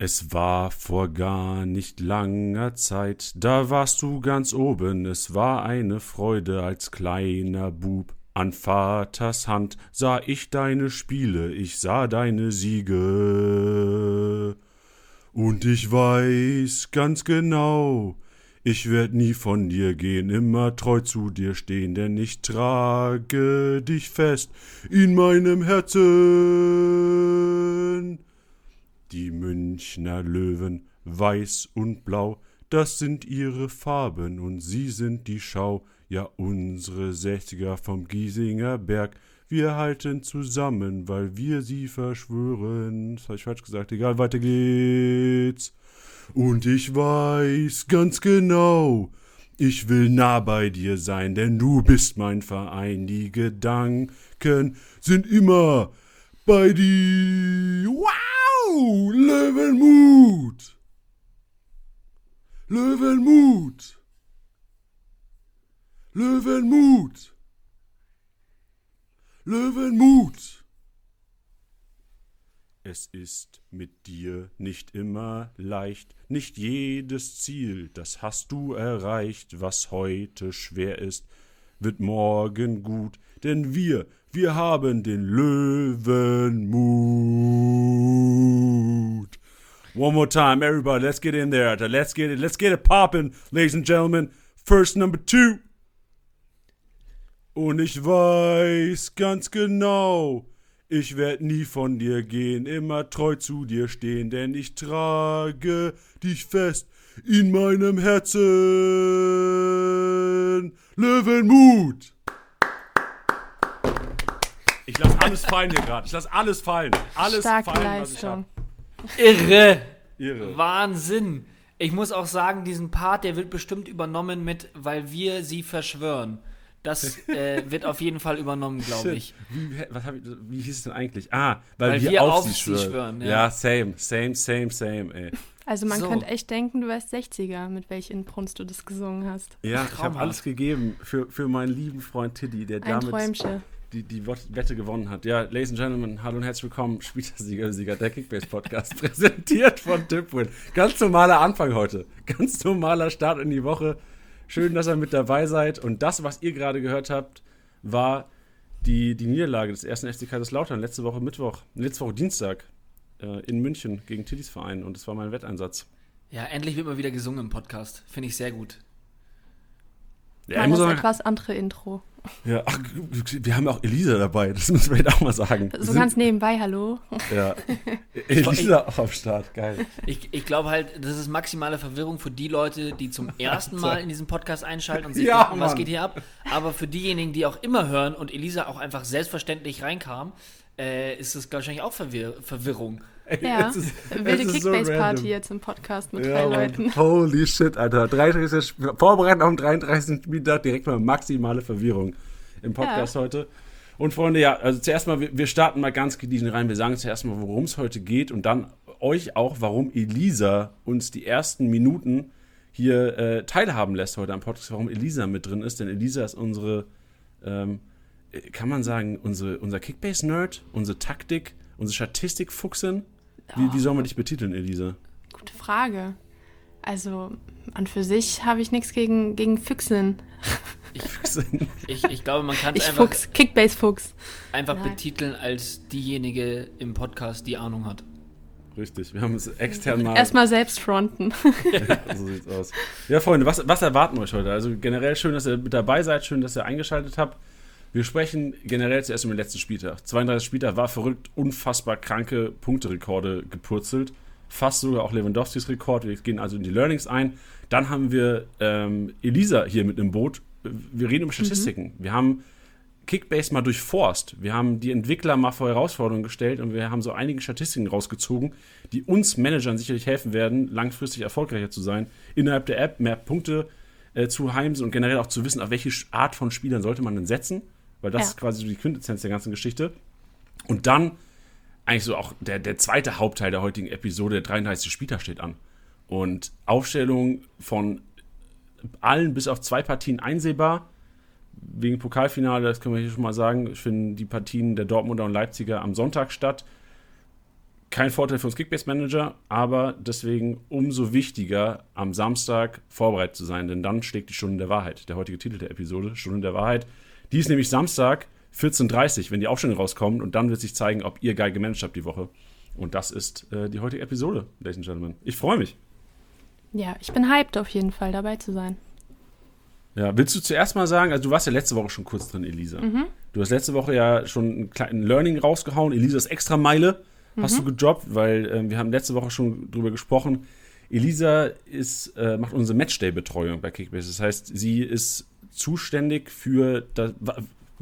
Es war vor gar nicht langer Zeit, da warst du ganz oben, es war eine Freude als kleiner Bub. An Vaters Hand sah ich deine Spiele, ich sah deine Siege. Und ich weiß ganz genau, ich werd nie von dir gehen, immer treu zu dir stehen, denn ich trage dich fest in meinem Herzen. Die Münchner Löwen, weiß und blau, das sind ihre Farben und sie sind die Schau, ja unsere Sechziger vom Giesinger Berg, wir halten zusammen, weil wir sie verschwören. Das habe ich falsch gesagt, egal, weiter geht's. Und ich weiß ganz genau, ich will nah bei dir sein, denn du bist mein Verein. Die Gedanken sind immer bei dir. Wow! Löwenmut! Löwenmut! Löwenmut! Löwenmut! Es ist mit dir nicht immer leicht, nicht jedes Ziel, das hast du erreicht, was heute schwer ist, wird morgen gut, denn wir, wir haben den Löwenmut. One more time, everybody, let's get in there. Let's get it, let's get it poppin', ladies and gentlemen. First number two. Und ich weiß ganz genau, ich werd nie von dir gehen, immer treu zu dir stehen, denn ich trage dich fest in meinem Herzen. Löwenmut! Ich lass alles fallen hier gerade. Ich lass alles fallen. Alles Starke fallen, was ich Leistung. Irre. Irre. Wahnsinn. Ich muss auch sagen, diesen Part, der wird bestimmt übernommen mit, weil wir sie verschwören. Das äh, wird auf jeden Fall übernommen, glaube ich. Wie, was ich, wie hieß es denn eigentlich? Ah, weil, Weil wir, wir auf, auf sie sie schwören. schwören, ja. ja. same, same, same, same, ey. Also man So. könnte echt denken, du wärst 60er, mit welch Inbrunst du das gesungen hast. Ja, ich habe Traumhaft. alles gegeben für, für meinen lieben Freund Tiddy, der Ein damit Träumchen. Die, die Wette gewonnen hat. Ja, Ladies and Gentlemen, hallo und herzlich willkommen. Spielersieger, Sieger, der Kickbase Podcast, präsentiert von Tipwin. Ganz normaler Anfang heute. Ganz normaler Start in die Woche. Schön, dass ihr mit dabei seid. Und das, was ihr gerade gehört habt, war die, die Niederlage des ersten FC Kaiserslautern letzte Woche Mittwoch, letzte Woche Dienstag äh, in München gegen Tiddys Verein. Und das war mein Wetteinsatz. Ja, endlich wird mal wieder gesungen im Podcast. Finde ich sehr gut. Ja, muss das sagen, etwas andere Intro. Ja, ach, wir haben ja auch Elisa dabei, das müssen wir jetzt auch mal sagen. So ganz nebenbei, hallo. Ja. Elisa auch am Start, geil. Ich, ich glaube halt, das ist maximale Verwirrung für die Leute, die zum ersten Mal in diesen Podcast einschalten und sich Ja, denken, was geht hier ab. Aber für diejenigen, die auch immer hören und Elisa auch einfach selbstverständlich reinkam, äh, ist das wahrscheinlich auch Verwirr Verwirrung. Ey, Ja, ist- wilde so Kickbase-Party random. jetzt im Podcast mit Ja, drei. Leuten. Holy shit, Alter. 33. Sp- Vorbereiten auf den 33. Spieltag, direkt mal maximale Verwirrung im Podcast heute. Und Freunde, ja, also zuerst mal, wir, wir starten mal ganz gediegen rein. Wir sagen zuerst mal, worum es heute geht und dann euch auch, warum Elisa uns die ersten Minuten hier äh, teilhaben lässt heute am Podcast, warum Elisa mit drin ist. Denn Elisa ist unsere, ähm, äh, kann man sagen, unsere, unser Kickbase-Nerd, unsere Taktik, unsere Statistikfuchsin. Wie, wie soll man dich betiteln, Elisa? Gute Frage. Also, an für sich habe ich nichts gegen, gegen Füchseln. Ich, ich glaube, man kann es Ich einfach, Fuchs, Kickbase-Fuchs. einfach Nein. betiteln als diejenige im Podcast, die Ahnung hat. Richtig, wir haben es extern mal. Erstmal selbst fronten. so sieht's aus. Ja, Freunde, was, was erwarten wir euch heute? Also generell schön, dass ihr mit dabei seid, schön, dass ihr eingeschaltet habt. Wir sprechen generell zuerst um den letzten Spieltag. 32 Spieltag war verrückt, unfassbar kranke Punkterekorde gepurzelt. Fast sogar auch Lewandowskis Rekord. Wir gehen also in die Learnings ein. Dann haben wir ähm, Elisa hier mit im Boot. Wir reden über Statistiken. Wir haben Kickbase mal durchforst. Wir haben die Entwickler mal vor Herausforderungen gestellt und wir haben so einige Statistiken rausgezogen, die uns Managern sicherlich helfen werden, langfristig erfolgreicher zu sein, innerhalb der App mehr Punkte äh, zu heimsen und generell auch zu wissen, auf welche Art von Spielern sollte man denn setzen, weil das Ja. ist quasi die Quintessenz der ganzen Geschichte. Und dann eigentlich so auch der, der zweite Hauptteil der heutigen Episode, der 33. Spieltag steht an. Und Aufstellung von allen bis auf zwei Partien einsehbar. Wegen Pokalfinale, das können wir hier schon mal sagen, finden die Partien der Dortmunder und Leipziger am Sonntag statt. kein Vorteil für uns Kickbase-Manager, aber deswegen umso wichtiger, am Samstag vorbereitet zu sein, denn dann schlägt die Stunde der Wahrheit. Der heutige Titel der Episode, Stunde der Wahrheit. Die ist nämlich Samstag 14.30 Uhr, wenn die Aufstellung rauskommt und dann wird sich zeigen, ob ihr geil gemanagt habt die Woche. Und das ist äh, die heutige Episode, Ladies and Gentlemen. Ich freue mich. Ja, ich bin hyped auf jeden Fall dabei zu sein. Ja, willst du zuerst mal sagen, also du warst ja letzte Woche schon kurz drin, Elisa. Mhm. Du hast letzte Woche ja schon einen kleinen Learning rausgehauen. Elisas Extra-Meile hast Mhm. du gedroppt, weil äh, wir haben letzte Woche schon drüber gesprochen. Elisa ist, äh, macht unsere Matchday-Betreuung bei Kickbase. Das heißt, sie ist zuständig für, das,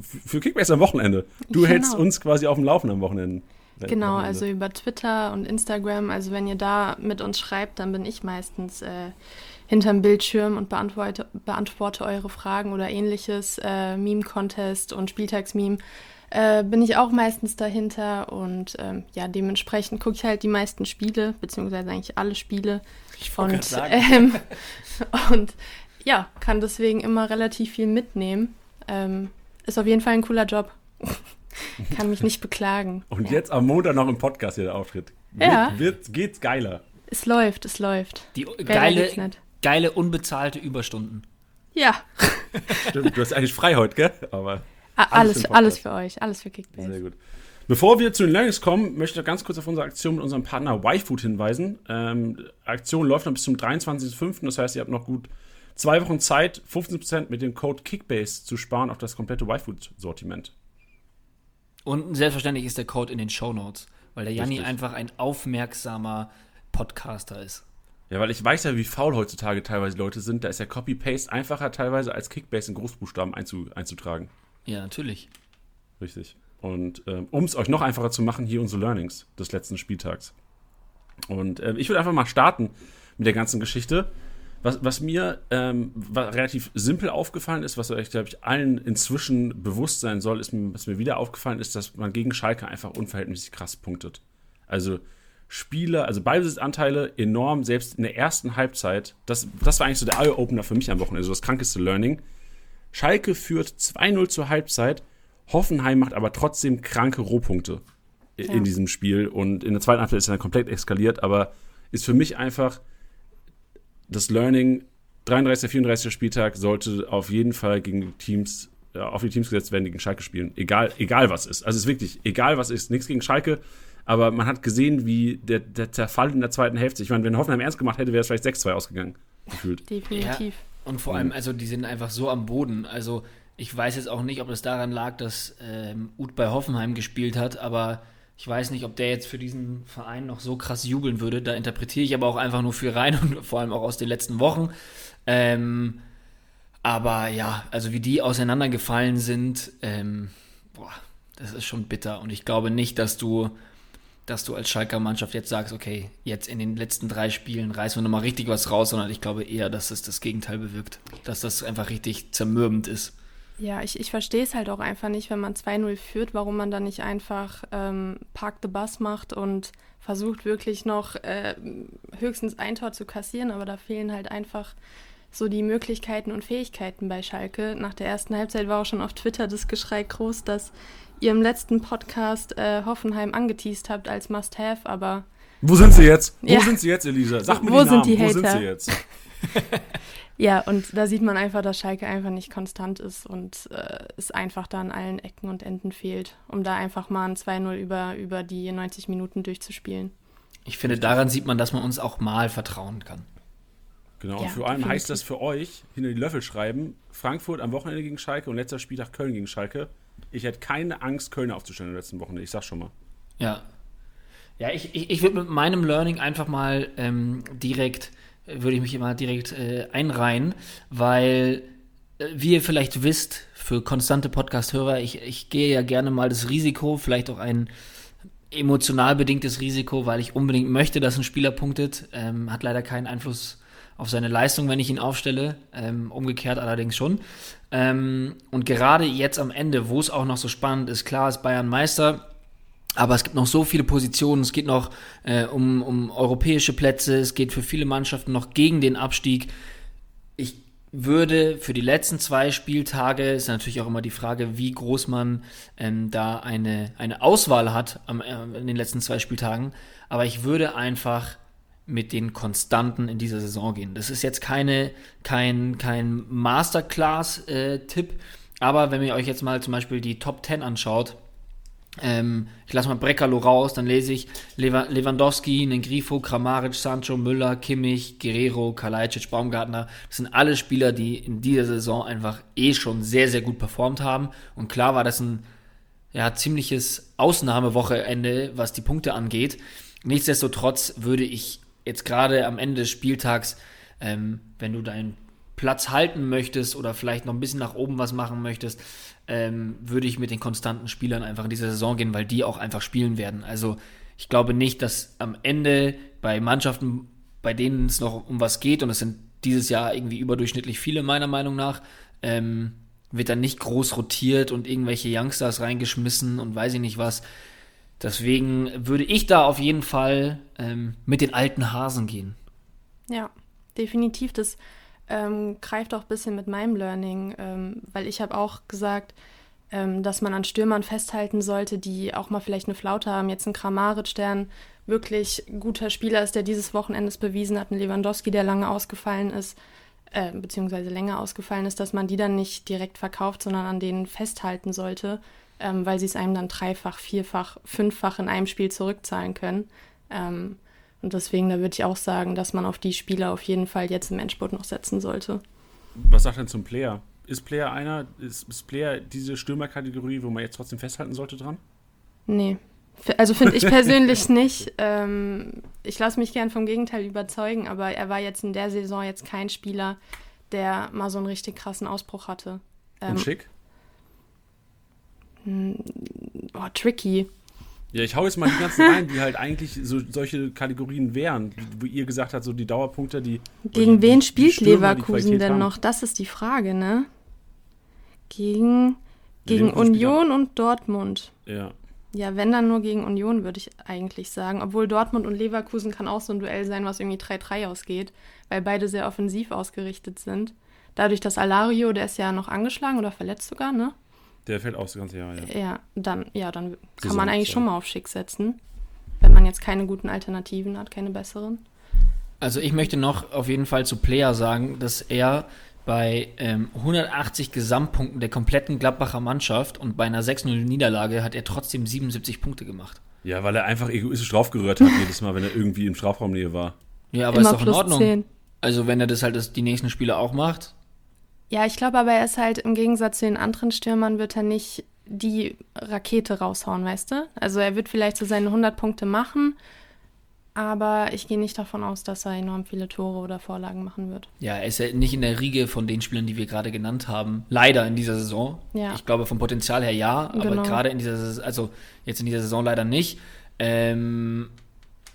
für Kickbase am Wochenende. Du Genau. hältst uns quasi auf dem Laufen am Wochenende. Genau, Wochenende. also über Twitter und Instagram. Also wenn ihr da mit uns schreibt, dann bin ich meistens äh, hinterm Bildschirm und beantworte, beantworte eure Fragen oder ähnliches. Äh, Meme-Contest und Spieltagsmeme. Äh, bin ich auch meistens dahinter und ähm, ja, dementsprechend gucke ich halt die meisten Spiele, beziehungsweise eigentlich alle Spiele. Ich wollte Und, gerade sagen. ähm, und ja, kann deswegen immer relativ viel mitnehmen. Ähm, ist auf jeden Fall ein cooler Job. kann mich nicht beklagen. Und ja. jetzt am Montag noch im Podcast hier der Auftritt. Ja. Wird, wird, geht's geiler. Es läuft, es läuft. Die geile, geile, unbezahlte Überstunden. Ja, Stimmt, du hast eigentlich frei heute, gell? Aber a- Alles alles, alles für euch, alles für Kickbase. Sehr gut. Bevor wir zu den Learnings kommen, möchte ich noch ganz kurz auf unsere Aktion mit unserem Partner YFood hinweisen. Ähm, Aktion läuft noch bis zum 23.05. Das heißt, ihr habt noch gut zwei Wochen Zeit, 15% mit dem Code Kickbase zu sparen auf das komplette YFood-Sortiment. Und selbstverständlich ist der Code in den Show Notes, weil der Janni einfach ein aufmerksamer Podcaster ist. Ja, weil ich weiß ja, wie faul heutzutage teilweise Leute sind. Da ist ja Copy-Paste einfacher teilweise als Kickbase in Großbuchstaben einzu, einzutragen. Ja, natürlich. Richtig. Und ähm, um es euch noch einfacher zu machen, hier unsere Learnings des letzten Spieltags. Und ähm, ich würde einfach mal starten mit der ganzen Geschichte. Was, was mir ähm, wa- relativ simpel aufgefallen ist, was euch, glaube ich, allen inzwischen bewusst sein soll, ist, was mir wieder aufgefallen ist, dass man gegen Schalke einfach unverhältnismäßig krass punktet. Also Spieler, also Ballbesitzanteile enorm, selbst in der ersten Halbzeit. Das, das war eigentlich so der Eye-Opener für mich am Wochenende, so das krankeste Learning. Schalke führt 2-0 zur Halbzeit. Hoffenheim macht aber trotzdem kranke Rohpunkte Ja. in diesem Spiel. Und in der zweiten Halbzeit ist er dann komplett eskaliert, aber ist für mich einfach das Learning. 33. 34. Spieltag sollte auf jeden Fall gegen Teams, äh, auf die Teams gesetzt werden, die gegen Schalke spielen. Egal, egal was ist. Also es ist wirklich, egal was ist, nichts gegen Schalke. Aber man hat gesehen, wie der, der Zerfall in der zweiten Hälfte. Ich meine, wenn Hoffenheim ernst gemacht hätte, wäre es vielleicht 6-2 ausgegangen. Gefühlt. Definitiv. Und vor allem, also die sind einfach so am Boden. Also ich weiß jetzt auch nicht, ob es daran lag, dass ähm, Uth bei Hoffenheim gespielt hat, aber ich weiß nicht, ob der jetzt für diesen Verein noch so krass jubeln würde. Da interpretiere ich aber auch einfach nur viel rein und vor allem auch aus den letzten Wochen. Ähm, aber ja, also wie die auseinandergefallen sind, ähm, boah, das ist schon bitter. Und ich glaube nicht, dass du, dass du als Schalker Mannschaft jetzt sagst, okay, jetzt in den letzten drei Spielen reißen wir nochmal richtig was raus, sondern ich glaube eher, dass es das Gegenteil bewirkt. Dass das einfach richtig zermürbend ist. Ja, ich, ich verstehe es halt auch einfach nicht, wenn man 2-0 führt, warum man dann nicht einfach ähm, Park the Bus macht und versucht wirklich noch äh, höchstens ein Tor zu kassieren, aber da fehlen halt einfach so die Möglichkeiten und Fähigkeiten bei Schalke. Nach der ersten Halbzeit war auch schon auf Twitter das Geschrei groß, dass ihr im letzten Podcast äh, Hoffenheim angeteased habt als Must-Have, aber Wo sind sie jetzt? Wo Ja. sind sie jetzt, Elisa? Sag mir Wo die sind Namen. die Wo sind Hater? sie jetzt? Ja, und da sieht man einfach, dass Schalke einfach nicht konstant ist und äh, es einfach da an allen Ecken und Enden fehlt, um da einfach mal ein 2-0 über, über die 90 Minuten durchzuspielen. Ich finde, daran sieht man, dass man uns auch mal vertrauen kann. Genau, und Ja, vor allem heißt das für euch, hinter die Löffel schreiben, Frankfurt am Wochenende gegen Schalke und letzter Spieltag Köln gegen Schalke. Ich hätte keine Angst, Köln aufzustellen in der letzten Wochenende. Ich sag's schon mal. Ja. Ja, ich, ich, ich würde mit meinem Learning einfach mal ähm, direkt, würde ich mich immer direkt äh, einreihen, weil, äh, wie ihr vielleicht wisst, für konstante Podcast-Hörer, ich, ich gehe ja gerne mal das Risiko, vielleicht auch ein emotional bedingtes Risiko, weil ich unbedingt möchte, dass ein Spieler punktet. Ähm, hat leider keinen Einfluss auf seine Leistung, wenn ich ihn aufstelle. Ähm, umgekehrt allerdings schon. Ähm, und gerade jetzt am Ende, wo es auch noch so spannend ist, klar ist Bayern Meister. Aber es gibt noch so viele Positionen. Es geht noch äh, um, um europäische Plätze. Es geht für viele Mannschaften noch gegen den Abstieg. Ich würde für die letzten zwei Spieltage, ist natürlich auch immer die Frage, wie groß man ähm, da eine, eine Auswahl hat am, äh, in den letzten zwei Spieltagen, aber ich würde einfach mit den Konstanten in dieser Saison gehen. Das ist jetzt keine, kein, kein Masterclass-Tipp, äh, aber wenn ihr euch jetzt mal zum Beispiel die Top 10 anschaut, ähm, ich lasse mal Breckerlo raus, dann lese ich Lewandowski, Nengrifo, Kramaric, Sancho, Müller, Kimmich, Guerrero, Kalajdzic, Baumgartner. Das sind alle Spieler, die in dieser Saison einfach eh schon sehr, sehr gut performt haben. Und klar war das ein ja, ziemliches Ausnahmewochenende, was die Punkte angeht. Nichtsdestotrotz würde ich jetzt gerade am Ende des Spieltags, ähm, wenn du deinen Platz halten möchtest oder vielleicht noch ein bisschen nach oben was machen möchtest, ähm, würde ich mit den konstanten Spielern einfach in diese Saison gehen, weil die auch einfach spielen werden. Also ich glaube nicht, dass am Ende bei Mannschaften, bei denen es noch um was geht, und es sind dieses Jahr irgendwie überdurchschnittlich viele meiner Meinung nach, ähm, wird dann nicht groß rotiert und irgendwelche Youngsters reingeschmissen und weiß ich nicht was. Deswegen würde ich da auf jeden Fall ähm, mit den alten Hasen gehen. Ja, definitiv. Das ähm, greift auch ein bisschen mit meinem Learning, ähm, weil ich habe auch gesagt, ähm, dass man an Stürmern festhalten sollte, die auch mal vielleicht eine Flaute haben. Jetzt ein Kramaric, der ein wirklich guter Spieler ist, der dieses Wochenende bewiesen hat, ein Lewandowski, der lange ausgefallen ist, äh, beziehungsweise länger ausgefallen ist, dass man die dann nicht direkt verkauft, sondern an denen festhalten sollte, ähm, weil sie es einem dann dreifach, vierfach, fünffach in einem Spiel zurückzahlen können. Ähm, und deswegen, da würde ich auch sagen, dass man auf die Spieler auf jeden Fall jetzt im Endspurt noch setzen sollte. Was sagt denn zum Player? Ist Player einer, ist, ist Player diese Stürmerkategorie, wo man jetzt trotzdem festhalten sollte dran? Nee. Also finde ich persönlich nicht. Ähm, ich lasse mich gern vom Gegenteil überzeugen, aber er war jetzt in der Saison jetzt kein Spieler, der mal so einen richtig krassen Ausbruch hatte. Ähm, Und schick? Hm, oh, tricky. Ja, ich hau jetzt mal die ganzen rein, die halt eigentlich so solche Kategorien wären, wo ihr gesagt habt, so die Dauerpunkte, die. Gegen die, wen spielt Leverkusen denn haben. noch? Das ist die Frage, ne? Gegen, gegen Union und Dortmund. Ja. Ja, wenn dann nur gegen Union, würde ich eigentlich sagen. Obwohl Dortmund und Leverkusen kann auch so ein Duell sein, was irgendwie 3-3 ausgeht, weil beide sehr offensiv ausgerichtet sind. Dadurch, dass Alario, der ist ja noch angeschlagen oder verletzt sogar, ne? Der fällt aus das ganze Jahr, ja. Ja, dann, ja, dann kann man eigentlich schon mal auf Schick setzen, wenn man jetzt keine guten Alternativen hat, keine besseren. Also ich möchte noch auf jeden Fall zu Player sagen, dass er bei ähm, 180 Gesamtpunkten der kompletten Gladbacher Mannschaft und bei einer 6-0-Niederlage hat er trotzdem 77 Punkte gemacht. Ja, weil er einfach egoistisch draufgerührt hat jedes Mal, wenn er irgendwie im Strafraumnähe war. Ja, aber Immer ist doch in Ordnung. 10. Also wenn er das halt das, die nächsten Spiele auch macht, ja, ich glaube aber, er ist halt im Gegensatz zu den anderen Stürmern, wird er nicht die Rakete raushauen, weißt du? Also er wird vielleicht so seine 100 Punkte machen, aber ich gehe nicht davon aus, dass er enorm viele Tore oder Vorlagen machen wird. Ja, er ist ja nicht in der Riege von den Spielern, die wir gerade genannt haben. Leider in dieser Saison. Ja. Ich glaube, vom Potenzial her ja, aber genau. gerade in dieser Saison, also jetzt in dieser Saison leider nicht. Ähm,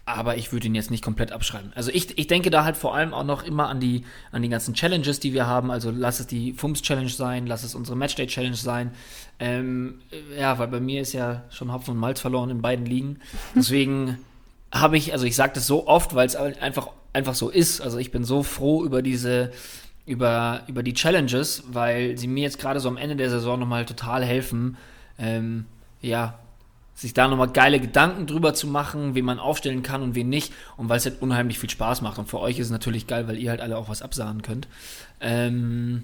aber ich würde ihn jetzt nicht komplett abschreiben. Also ich, ich denke da halt vor allem auch noch immer an die, an die ganzen Challenges, die wir haben. Also lass es die Fums-Challenge sein, lass es unsere Matchday-Challenge sein. Ähm, ja, weil bei mir ist ja schon Hopfen und Malz verloren in beiden Ligen. Deswegen habe ich, also ich sage das so oft, weil es einfach, einfach so ist. Also ich bin so froh über diese, über, über die Challenges, weil sie mir jetzt gerade so am Ende der Saison nochmal total helfen, ähm, ja, sich da nochmal geile Gedanken drüber zu machen, wen man aufstellen kann und wen nicht. Und weil es halt unheimlich viel Spaß macht. Und für euch ist es natürlich geil, weil ihr halt alle auch was absahen könnt. Ähm,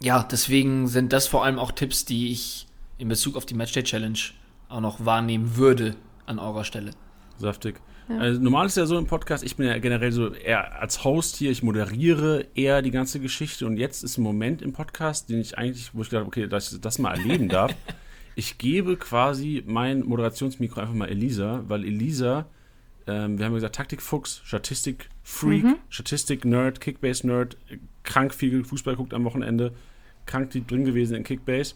ja, deswegen sind das vor allem auch Tipps, die ich in Bezug auf die Matchday Challenge auch noch wahrnehmen würde an eurer Stelle. Saftig. Ja. Also, normal ist ja so im Podcast, ich bin ja generell so eher als Host hier, ich moderiere eher die ganze Geschichte und jetzt ist ein Moment im Podcast, den ich eigentlich, wo ich gedacht habe, okay, dass ich das mal erleben darf. ich gebe quasi mein Moderationsmikro einfach mal Elisa, weil Elisa, ähm, wir haben ja gesagt, Taktikfuchs, Statistik-Freak, mhm. Statistik-Nerd, Kickbase-Nerd, krank viel Fußball guckt am Wochenende, krank die drin gewesen in Kickbase.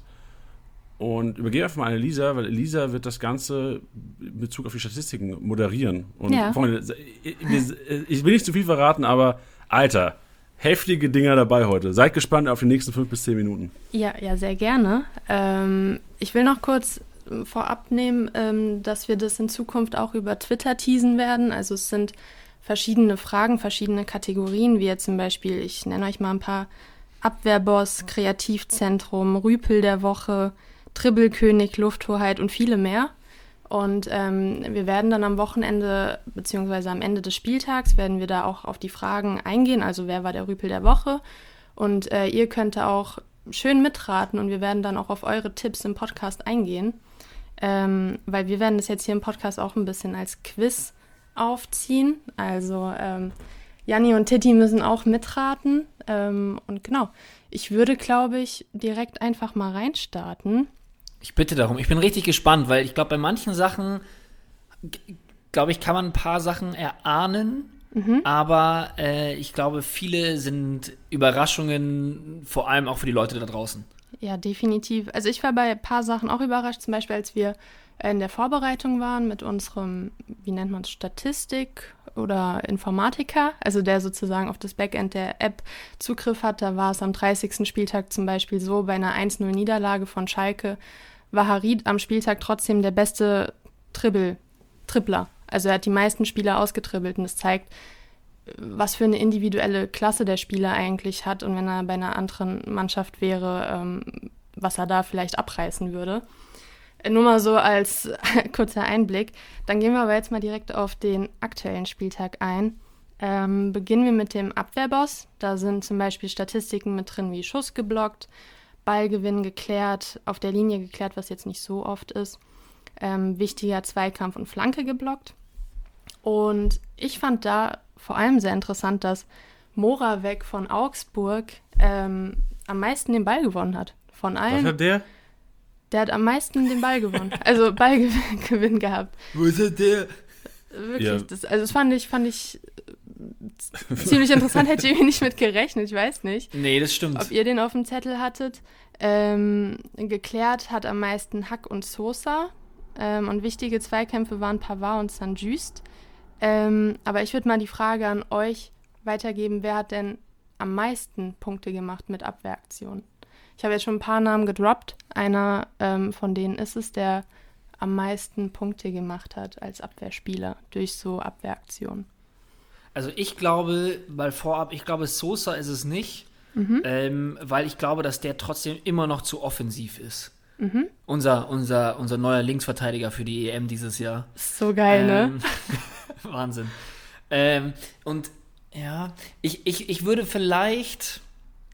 Und übergebe einfach mal an Elisa, weil Elisa wird das Ganze in Bezug auf die Statistiken moderieren. Und ja. Freunde, ich will nicht zu viel verraten, aber Alter, heftige Dinger dabei heute. Seid gespannt auf die nächsten fünf bis zehn Minuten. Ja, ja, sehr gerne. Ähm, ich will noch kurz vorab nehmen, ähm, dass wir das in Zukunft auch über Twitter teasen werden. Also es sind verschiedene Fragen, verschiedene Kategorien, wie jetzt zum Beispiel, ich nenne euch mal ein paar Abwehrboss, Kreativzentrum, Rüpel der Woche, Dribbelkönig, Lufthoheit und viele mehr. Und ähm, wir werden dann am Wochenende, beziehungsweise am Ende des Spieltags, werden wir da auch auf die Fragen eingehen. Also wer war der Rüpel der Woche? Und äh, ihr könnt auch schön mitraten und wir werden dann auch auf eure Tipps im Podcast eingehen. Ähm, weil wir werden das jetzt hier im Podcast auch ein bisschen als Quiz aufziehen. Also ähm, Janni und Titti müssen auch mitraten. Ähm, und genau, ich würde, glaube ich, direkt einfach mal reinstarten. Ich bitte darum. Ich bin richtig gespannt, weil ich glaube, bei manchen Sachen, glaube ich, kann man ein paar Sachen erahnen. Mhm. Aber äh, ich glaube, viele sind Überraschungen, vor allem auch für die Leute da draußen. Ja, definitiv. Also ich war bei ein paar Sachen auch überrascht, zum Beispiel als wir in der Vorbereitung waren mit unserem, wie nennt man es, Statistik oder Informatiker, also der sozusagen auf das Backend der App Zugriff hat. Da war es am 30. Spieltag zum Beispiel so, bei einer 1-0-Niederlage von Schalke war Harid am Spieltag trotzdem der beste Tribbel, Trippler. Also er hat die meisten Spieler ausgetribbelt und das zeigt, was für eine individuelle Klasse der Spieler eigentlich hat und wenn er bei einer anderen Mannschaft wäre, ähm, was er da vielleicht abreißen würde. Nur mal so als kurzer Einblick. Dann gehen wir aber jetzt mal direkt auf den aktuellen Spieltag ein. Ähm, beginnen wir mit dem Abwehrboss. Da sind zum Beispiel Statistiken mit drin wie Schuss geblockt, Ballgewinn geklärt, auf der Linie geklärt, was jetzt nicht so oft ist. Ähm, wichtiger Zweikampf und Flanke geblockt. Und ich fand da vor allem sehr interessant, dass Moravec von Augsburg ähm, am meisten den Ball gewonnen hat. Von allen. Was hat der? Der hat am meisten den Ball gewonnen. Also Ballgewinn gehabt. Wo ist der? Wirklich. Ja. Das, also das fand ich, fand ich ziemlich interessant, hätte ich nicht mit gerechnet, ich weiß nicht. Nee, das stimmt. Ob ihr den auf dem Zettel hattet. Ähm, geklärt hat am meisten Hack und Sosa. Ähm, und wichtige Zweikämpfe waren Pavard und Saint-Just. Ähm, aber ich würde mal die Frage an euch weitergeben, wer hat denn am meisten Punkte gemacht mit Abwehraktionen? Ich habe jetzt schon ein paar Namen gedroppt. Einer ähm, von denen ist es, der am meisten Punkte gemacht hat als Abwehrspieler durch so Abwehraktionen. Also ich glaube, weil vorab, ich glaube, Sosa ist es nicht, mhm. ähm, weil ich glaube, dass der trotzdem immer noch zu offensiv ist. Mhm. Unser, unser, unser neuer Linksverteidiger für die EM dieses Jahr. So geil, ne? ähm, ne? Wahnsinn. Ähm, und ja, ich, ich, ich würde vielleicht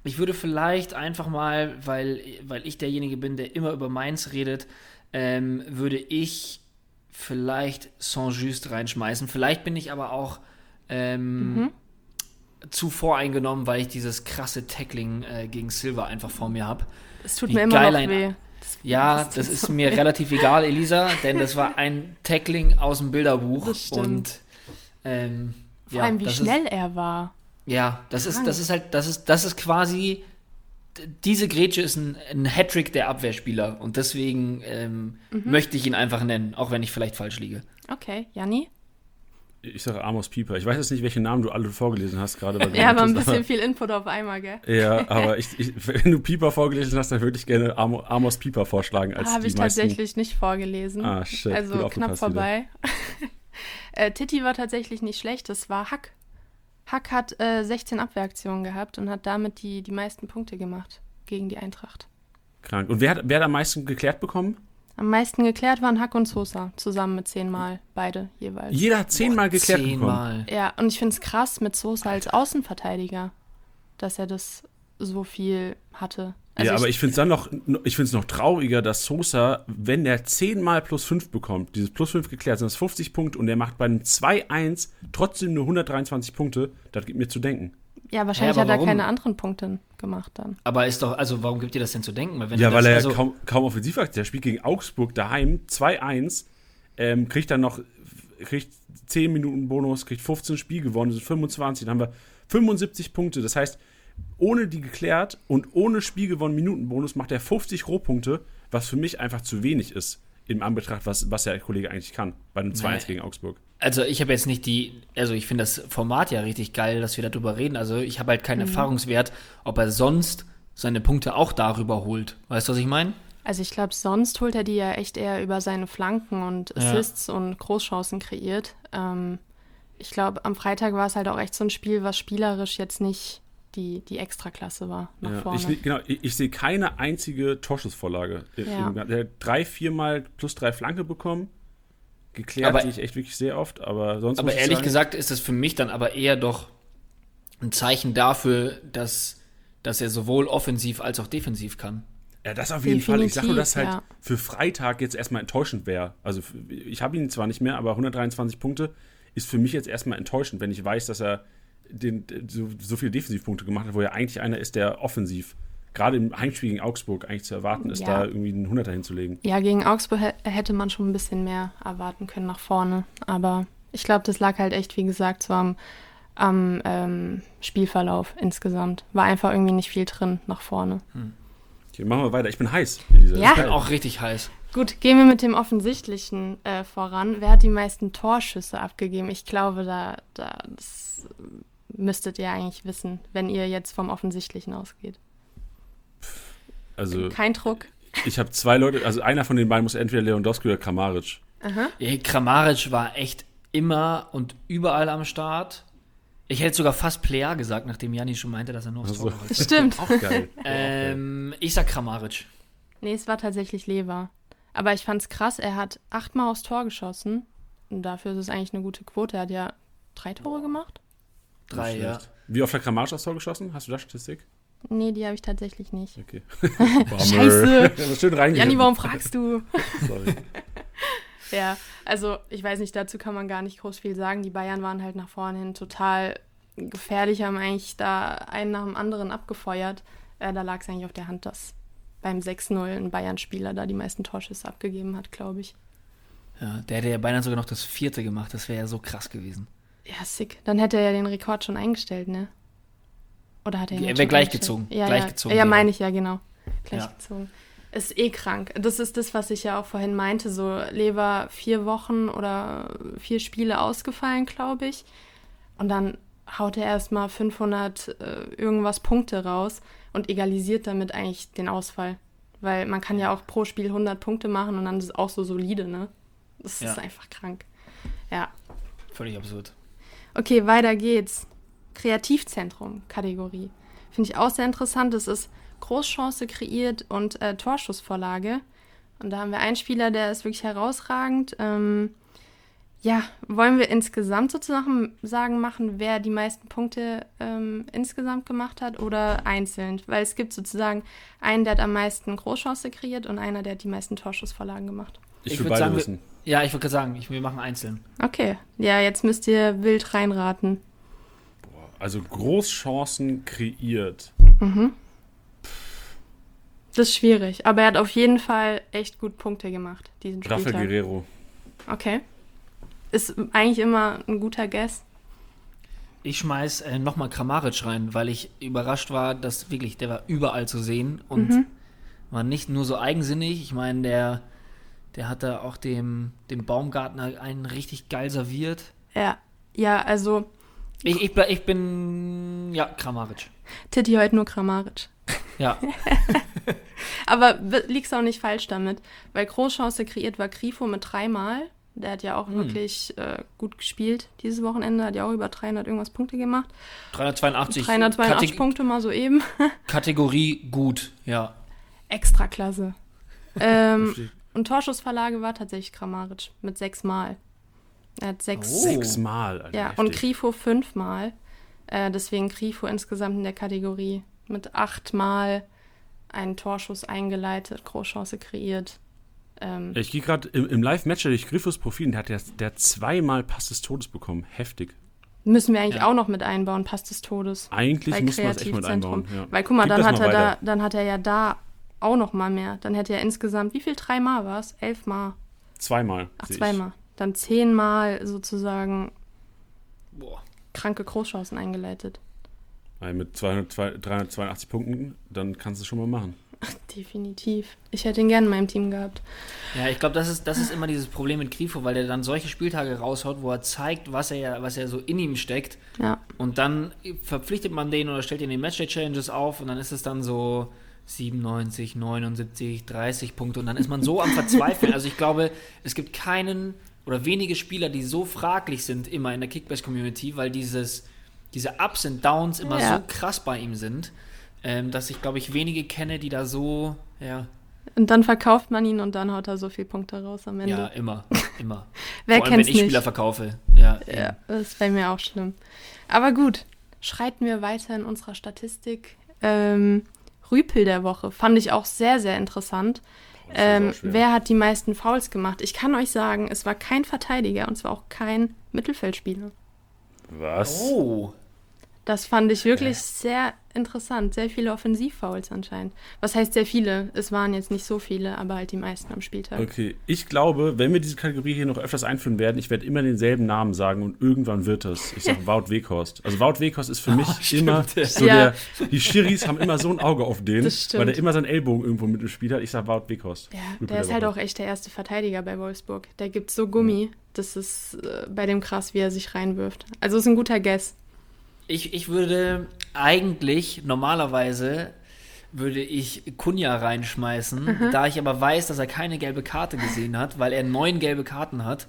ich würde vielleicht einfach mal, weil, weil ich derjenige bin, der immer über Mainz redet, ähm, würde ich vielleicht Saint-Just reinschmeißen. Vielleicht bin ich aber auch ähm, mhm. zu voreingenommen, weil ich dieses krasse Tackling äh, gegen Silver einfach vor mir habe. Es tut Wie mir immer noch weh. Das, ja, das, das ist so mir weh. relativ egal, Elisa, denn das war ein Tackling aus dem Bilderbuch. Und ähm, vor ja, allem, wie schnell ist, er war. Ja, das ist, das ist halt, das ist, das ist quasi, diese Grätsche ist ein, ein Hattrick der Abwehrspieler und deswegen ähm, mhm. möchte ich ihn einfach nennen, auch wenn ich vielleicht falsch liege. Okay, Janni? Ich sage Amos Pieper. Ich weiß jetzt nicht, welche Namen du alle vorgelesen hast gerade. ja, aber ein bisschen aber, viel Input auf einmal, gell? Ja, aber ich, ich, wenn du Pieper vorgelesen hast, dann würde ich gerne Amos Pieper vorschlagen. Als Habe ich meisten... tatsächlich nicht vorgelesen. Ah, shit. Also knapp vorbei. äh, Titi war tatsächlich nicht schlecht, das war Hack. Hack hat äh, 16 Abwehraktionen gehabt und hat damit die, die meisten Punkte gemacht gegen die Eintracht. Krank. Und wer hat, wer hat am meisten geklärt bekommen? Am meisten geklärt waren Hack und Sosa, zusammen mit zehnmal, beide jeweils. Jeder hat zehnmal geklärt zehnmal. bekommen. Ja, und ich finde es krass mit Sosa als Außenverteidiger, dass er das so viel hatte. Also ja, aber ich finde es dann noch, ich finde es noch trauriger, dass Sosa, wenn der 10 mal plus 5 bekommt, dieses plus 5 geklärt sind das 50 Punkte und der macht bei einem 2-1 trotzdem nur 123 Punkte, das gibt mir zu denken. Ja, wahrscheinlich ja, hat er keine anderen Punkte gemacht dann. Aber ist doch, also warum gibt dir das denn zu denken? Weil ja, weil er also kaum, kaum offensiv hat. Der spielt gegen Augsburg daheim 2-1, ähm, kriegt dann noch, kriegt 10 Minuten Bonus, kriegt 15 Spiel gewonnen, sind 25, dann haben wir 75 Punkte. Das heißt, ohne die geklärt und ohne Spiel gewonnen Minutenbonus macht er 50 Rohpunkte, was für mich einfach zu wenig ist im Anbetracht, was, was der Kollege eigentlich kann bei einem 2-1 gegen Augsburg. Also ich habe jetzt nicht die, also ich finde das Format ja richtig geil, dass wir darüber reden. Also ich habe halt keinen mhm. Erfahrungswert, ob er sonst seine Punkte auch darüber holt. Weißt du, was ich meine? Also ich glaube, sonst holt er die ja echt eher über seine Flanken und Assists ja. und Großchancen kreiert. Ähm, ich glaube, am Freitag war es halt auch echt so ein Spiel, was spielerisch jetzt nicht die, die Extraklasse war nach Ja, vorne. ich, genau, ich, ich sehe keine einzige Torschussvorlage. Ja. Der hat drei, viermal plus drei Flanke bekommen. Geklärt Aber- sehe ich echt wirklich sehr oft, aber sonst Aber ehrlich sagen, gesagt ist das für mich dann aber eher doch ein Zeichen dafür, dass, dass er sowohl offensiv als auch defensiv kann. Ja, das auf jeden Fall. Ich sage nur, dass halt Definitiv, für Freitag jetzt erstmal enttäuschend wäre. Also ich habe ihn zwar nicht mehr, aber 123 Punkte ist für mich jetzt erstmal enttäuschend, wenn ich weiß, dass er den, so, so viele Defensivpunkte gemacht hat, wo er eigentlich einer ist, der offensiv, gerade im Heimspiel gegen Augsburg eigentlich zu erwarten ist, Ja. da irgendwie einen Hunderter hinzulegen. Ja, gegen Augsburg hä- hätte man schon ein bisschen mehr erwarten können nach vorne. Aber ich glaube, das lag halt echt, wie gesagt, so am, am ähm, Spielverlauf insgesamt. War einfach irgendwie nicht viel drin nach vorne. Okay, machen wir weiter. Ich bin heiß, Elisa. Ja. Ich bin auch richtig heiß. Gut, gehen wir mit dem Offensichtlichen äh, voran. Wer hat die meisten Torschüsse abgegeben? Ich glaube, da, da das müsstet ihr eigentlich wissen, wenn ihr jetzt vom Offensichtlichen ausgeht. Also Kein Druck. ich habe zwei Leute, also einer von den beiden muss entweder Lewandowski oder Kramaric. Aha. Ja, Kramaric war echt immer und überall am Start. Ich hätte sogar fast Player gesagt, nachdem Janni schon meinte, dass er nur aufs Also, Tor hat. Stimmt. auch geil. ähm, Ich sag Kramaric. Nee, es war tatsächlich Lever. Aber ich fand's krass, er hat achtmal aufs Tor geschossen. Und dafür ist es eigentlich eine gute Quote. Er hat ja drei Tore gemacht. Drei, ja. Wie oft hat Kramaric aufs Tor geschossen? Hast du da Statistik? Nee, die habe ich tatsächlich nicht. Okay. Scheiße. Ja, schön. Janni, warum fragst du? Sorry. Ja, also ich weiß nicht, dazu kann man gar nicht groß viel sagen. Die Bayern waren halt nach vorne hin total gefährlich, haben eigentlich da einen nach dem anderen abgefeuert. Äh, da lag es eigentlich auf der Hand, dass beim 6-0 ein Bayern-Spieler da die meisten Torschüsse abgegeben hat, glaube ich. ja. Der hätte ja beinahe sogar noch das vierte gemacht. Das wäre ja so krass gewesen. Ja, sick. Dann hätte er ja den Rekord schon eingestellt, ne? Oder hat er ihn Er jetzt wär schon gleichgezogen. Ja, Gleichgezogen ja. ja wäre. meine ich ja, genau. Ja. Gleichgezogen. Ist eh krank. Das ist das, was ich ja auch vorhin meinte. So, Lever vier Wochen oder vier Spiele ausgefallen, glaube ich. Und dann haut er erstmal 500 äh, irgendwas Punkte raus und egalisiert damit eigentlich den Ausfall. Weil man kann ja auch pro Spiel 100 Punkte machen und dann ist es auch so solide, ne? Das Ja. ist einfach krank. Ja. Völlig absurd. Okay, weiter geht's. Kreativzentrum Kategorie. Finde ich auch sehr interessant. Das ist Großchance kreiert und äh, Torschussvorlage. Und da haben wir einen Spieler, der ist wirklich herausragend. Ähm, ja, wollen wir insgesamt sozusagen sagen, machen, wer die meisten Punkte ähm, insgesamt gemacht hat oder einzeln? Weil es gibt sozusagen einen, der hat am meisten Großchance kreiert und einer, der hat die meisten Torschussvorlagen gemacht. Ich, Ich will würd beide sagen, wir- wissen. Ja, ich würde gerade sagen, ich, wir machen einzeln. Okay, ja, jetzt müsst ihr wild reinraten. Also Großchancen kreiert. Das ist schwierig, aber er hat auf jeden Fall echt gut Punkte gemacht, diesen Rafael Spieltag. Guerrero. Okay. Ist eigentlich immer ein guter Guess. Ich schmeiß äh, nochmal Kramaric rein, weil ich überrascht war, dass wirklich, der war überall zu sehen und war nicht nur so eigensinnig. Ich meine, der, der hat da auch dem, dem Baumgartner einen richtig geil serviert. Ja, ja, also Ich, ich, ich bin, ja, Kramaric. Titti heute nur Kramaric. Ja, Aber liegst auch nicht falsch damit, weil Großchance kreiert war Grifo mit dreimal. Der hat ja auch wirklich äh, gut gespielt dieses Wochenende, hat ja auch über 300 irgendwas Punkte gemacht. 382. 382 Kate- Punkte mal so eben. Kategorie gut, ja. Extraklasse. ähm, und Torschussverlage war tatsächlich Kramaric mit sechsmal. Er hat sechs, Oh. Sechsmal. Alter, Ja, heftig. und Grifo fünfmal. Äh, deswegen Grifo insgesamt in der Kategorie mit achtmal einen Torschuss eingeleitet, Großchance kreiert. Ähm, Ich gehe gerade im, im Live-Match durch Griffos Profil, der hat, der, der zweimal Pass des Todes bekommen. Heftig. müssen wir eigentlich Ja. auch noch mit einbauen, Pass des Todes. Eigentlich Bei muss man es echt mit Kreativzentrum. einbauen. Ja. Weil guck mal, Gib dann hat, mal er da, dann hat er ja da auch noch mal mehr. Dann hätte er insgesamt, wie viel? Dreimal war es? Elfmal? Zweimal. Ach, zweimal. Dann zehnmal sozusagen Boah. kranke Großchancen eingeleitet. Weil mit 200, 382 Punkten, dann kannst du es schon mal machen. Definitiv. Ich hätte ihn gerne in meinem Team gehabt. Ja, ich glaube, das ist, das ist immer dieses Problem mit Grifo, weil der dann solche Spieltage raushaut, wo er zeigt, was er, was er so in ihm steckt. Ja. Und dann verpflichtet man den oder stellt ihn in Matchday Challenges auf und dann ist es dann so 97, 79, 30 Punkte und dann ist man so am Verzweifeln. Also ich glaube, es gibt keinen oder wenige Spieler, die so fraglich sind immer in der Kickbase-Community, weil dieses, diese Ups und Downs immer Ja. so krass bei ihm sind, ähm, dass ich, glaube ich, wenige kenne, die da so, ja, Und dann verkauft man ihn und dann haut er so viele Punkte raus am Ende. ja, immer, immer. Wer Vor allem, wenn ich nicht? Spieler verkaufe. Ja, Ja, das bei mir auch schlimm. Aber gut, schreiten wir weiter in unserer Statistik. Ähm, Rüpel der Woche fand ich auch sehr, sehr interessant. Ähm, wer hat die meisten Fouls gemacht? Ich kann euch sagen, es war kein Verteidiger und zwar auch kein Mittelfeldspieler. Was? Oh, Das fand ich wirklich sehr interessant. Sehr viele Offensivfouls anscheinend. Was heißt sehr viele? Es waren jetzt nicht so viele, aber halt die meisten am Spieltag. Okay, ich glaube, wenn wir diese Kategorie hier noch öfters einführen werden, ich werde immer denselben Namen sagen und irgendwann wird das. Ich sage Wout Weghorst. Also Wout Weghorst ist für mich stimmt, immer ja. so Ja. der, die Schiris haben immer so ein Auge auf den, weil der immer seinen Ellbogen irgendwo mit im Spiel hat. Ich sage Wout Weghorst. Ja, Rüpel der ist der halt auch echt der erste Verteidiger bei Wolfsburg. Der gibt so Gummi. Das ist äh, bei dem krass, wie er sich reinwirft. Also ist ein guter Guess. Ich, ich würde eigentlich normalerweise würde ich Kunja reinschmeißen, da ich aber weiß, dass er keine gelbe Karte gesehen hat, weil er neun gelbe Karten hat.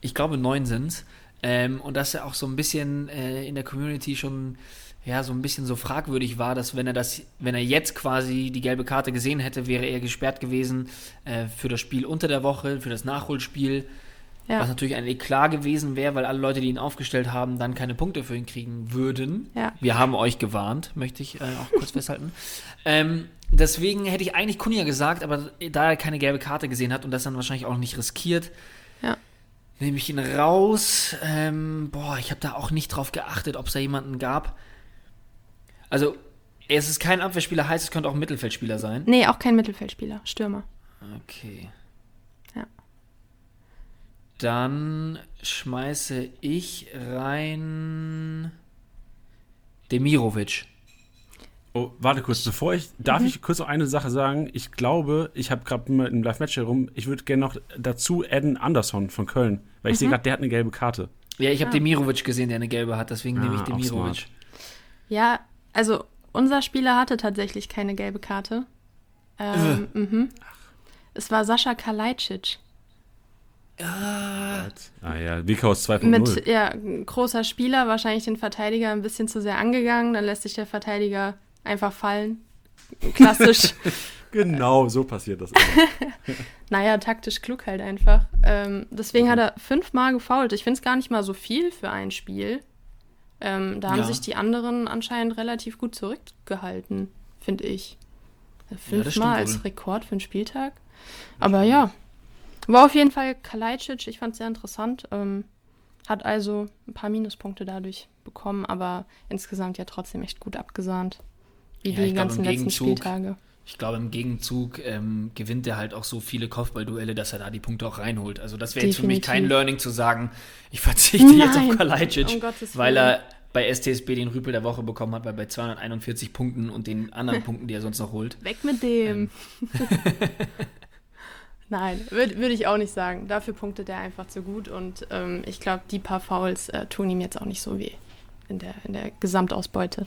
Ich glaube, neun sind ähm, Und dass er auch so ein bisschen äh, in der Community schon ja, so ein bisschen so fragwürdig war, dass wenn er das, wenn er jetzt quasi die gelbe Karte gesehen hätte, wäre er gesperrt gewesen äh, für das Spiel unter der Woche, für das Nachholspiel. Ja. Was natürlich ein Eklat gewesen wäre, weil alle Leute, die ihn aufgestellt haben, dann keine Punkte für ihn kriegen würden. Ja. Wir haben euch gewarnt, möchte ich äh, auch kurz festhalten. Ähm, deswegen hätte ich eigentlich Kunja gesagt, aber da er keine gelbe Karte gesehen hat und das dann wahrscheinlich auch nicht riskiert, Ja. nehme ich ihn raus. Ähm, boah, ich habe da auch nicht drauf geachtet, ob es da jemanden gab. Also, es ist kein Abwehrspieler, heißt es könnte auch ein Mittelfeldspieler sein. Nee, auch kein Mittelfeldspieler. Stürmer. Okay. Dann schmeiße ich rein Demirovic. Oh, warte kurz, bevor ich, darf ich kurz noch eine Sache sagen? Ich glaube, ich habe gerade mal im Live-Match herum, ich würde gerne noch dazu adden Anderson von Köln, weil ich sehe gerade, der hat eine gelbe Karte. Ja, ich habe Ah. Demirovic gesehen, der eine gelbe hat, deswegen nehme ich Ah, Demirovic. Ja, also unser Spieler hatte tatsächlich keine gelbe Karte. Ähm, mhm. Es war Sascha Kalajdzic. Ah, Ah ja, Wikhaus 2.0. Mit, ja, großer Spieler, wahrscheinlich den Verteidiger ein bisschen zu sehr angegangen. Dann lässt sich der Verteidiger einfach fallen. Klassisch. Genau, so passiert das naja, taktisch klug halt einfach. Ähm, deswegen hat er fünfmal gefault. Ich finde es gar nicht mal so viel für ein Spiel. Ähm, da haben Ja. sich die anderen anscheinend relativ gut zurückgehalten, finde ich. Fünfmal stimmt als wohl. Rekord für einen Spieltag. Aber ja, war auf jeden Fall Kalajdzic. Ich fand es sehr interessant. Ähm, hat also ein paar Minuspunkte dadurch bekommen, aber insgesamt ja trotzdem echt gut abgesahnt. Wie Ja, die ganzen im letzten Spieltage. ich glaube, im Gegenzug ähm, gewinnt er halt auch so viele Kopfballduelle, dass er da die Punkte auch reinholt. Also das wäre jetzt für mich kein. Learning zu sagen, ich verzichte jetzt Nein, auf Kalajdzic, um weil er bei STSB den Rüpel der Woche bekommen hat, weil bei 241 Punkten und den anderen Punkten, die er sonst noch holt. Weg mit dem. Nein, würde würd ich auch nicht sagen. Dafür punktet er einfach zu gut und ähm, ich glaube, die paar Fouls äh, tun ihm jetzt auch nicht so weh in der, in der Gesamtausbeute.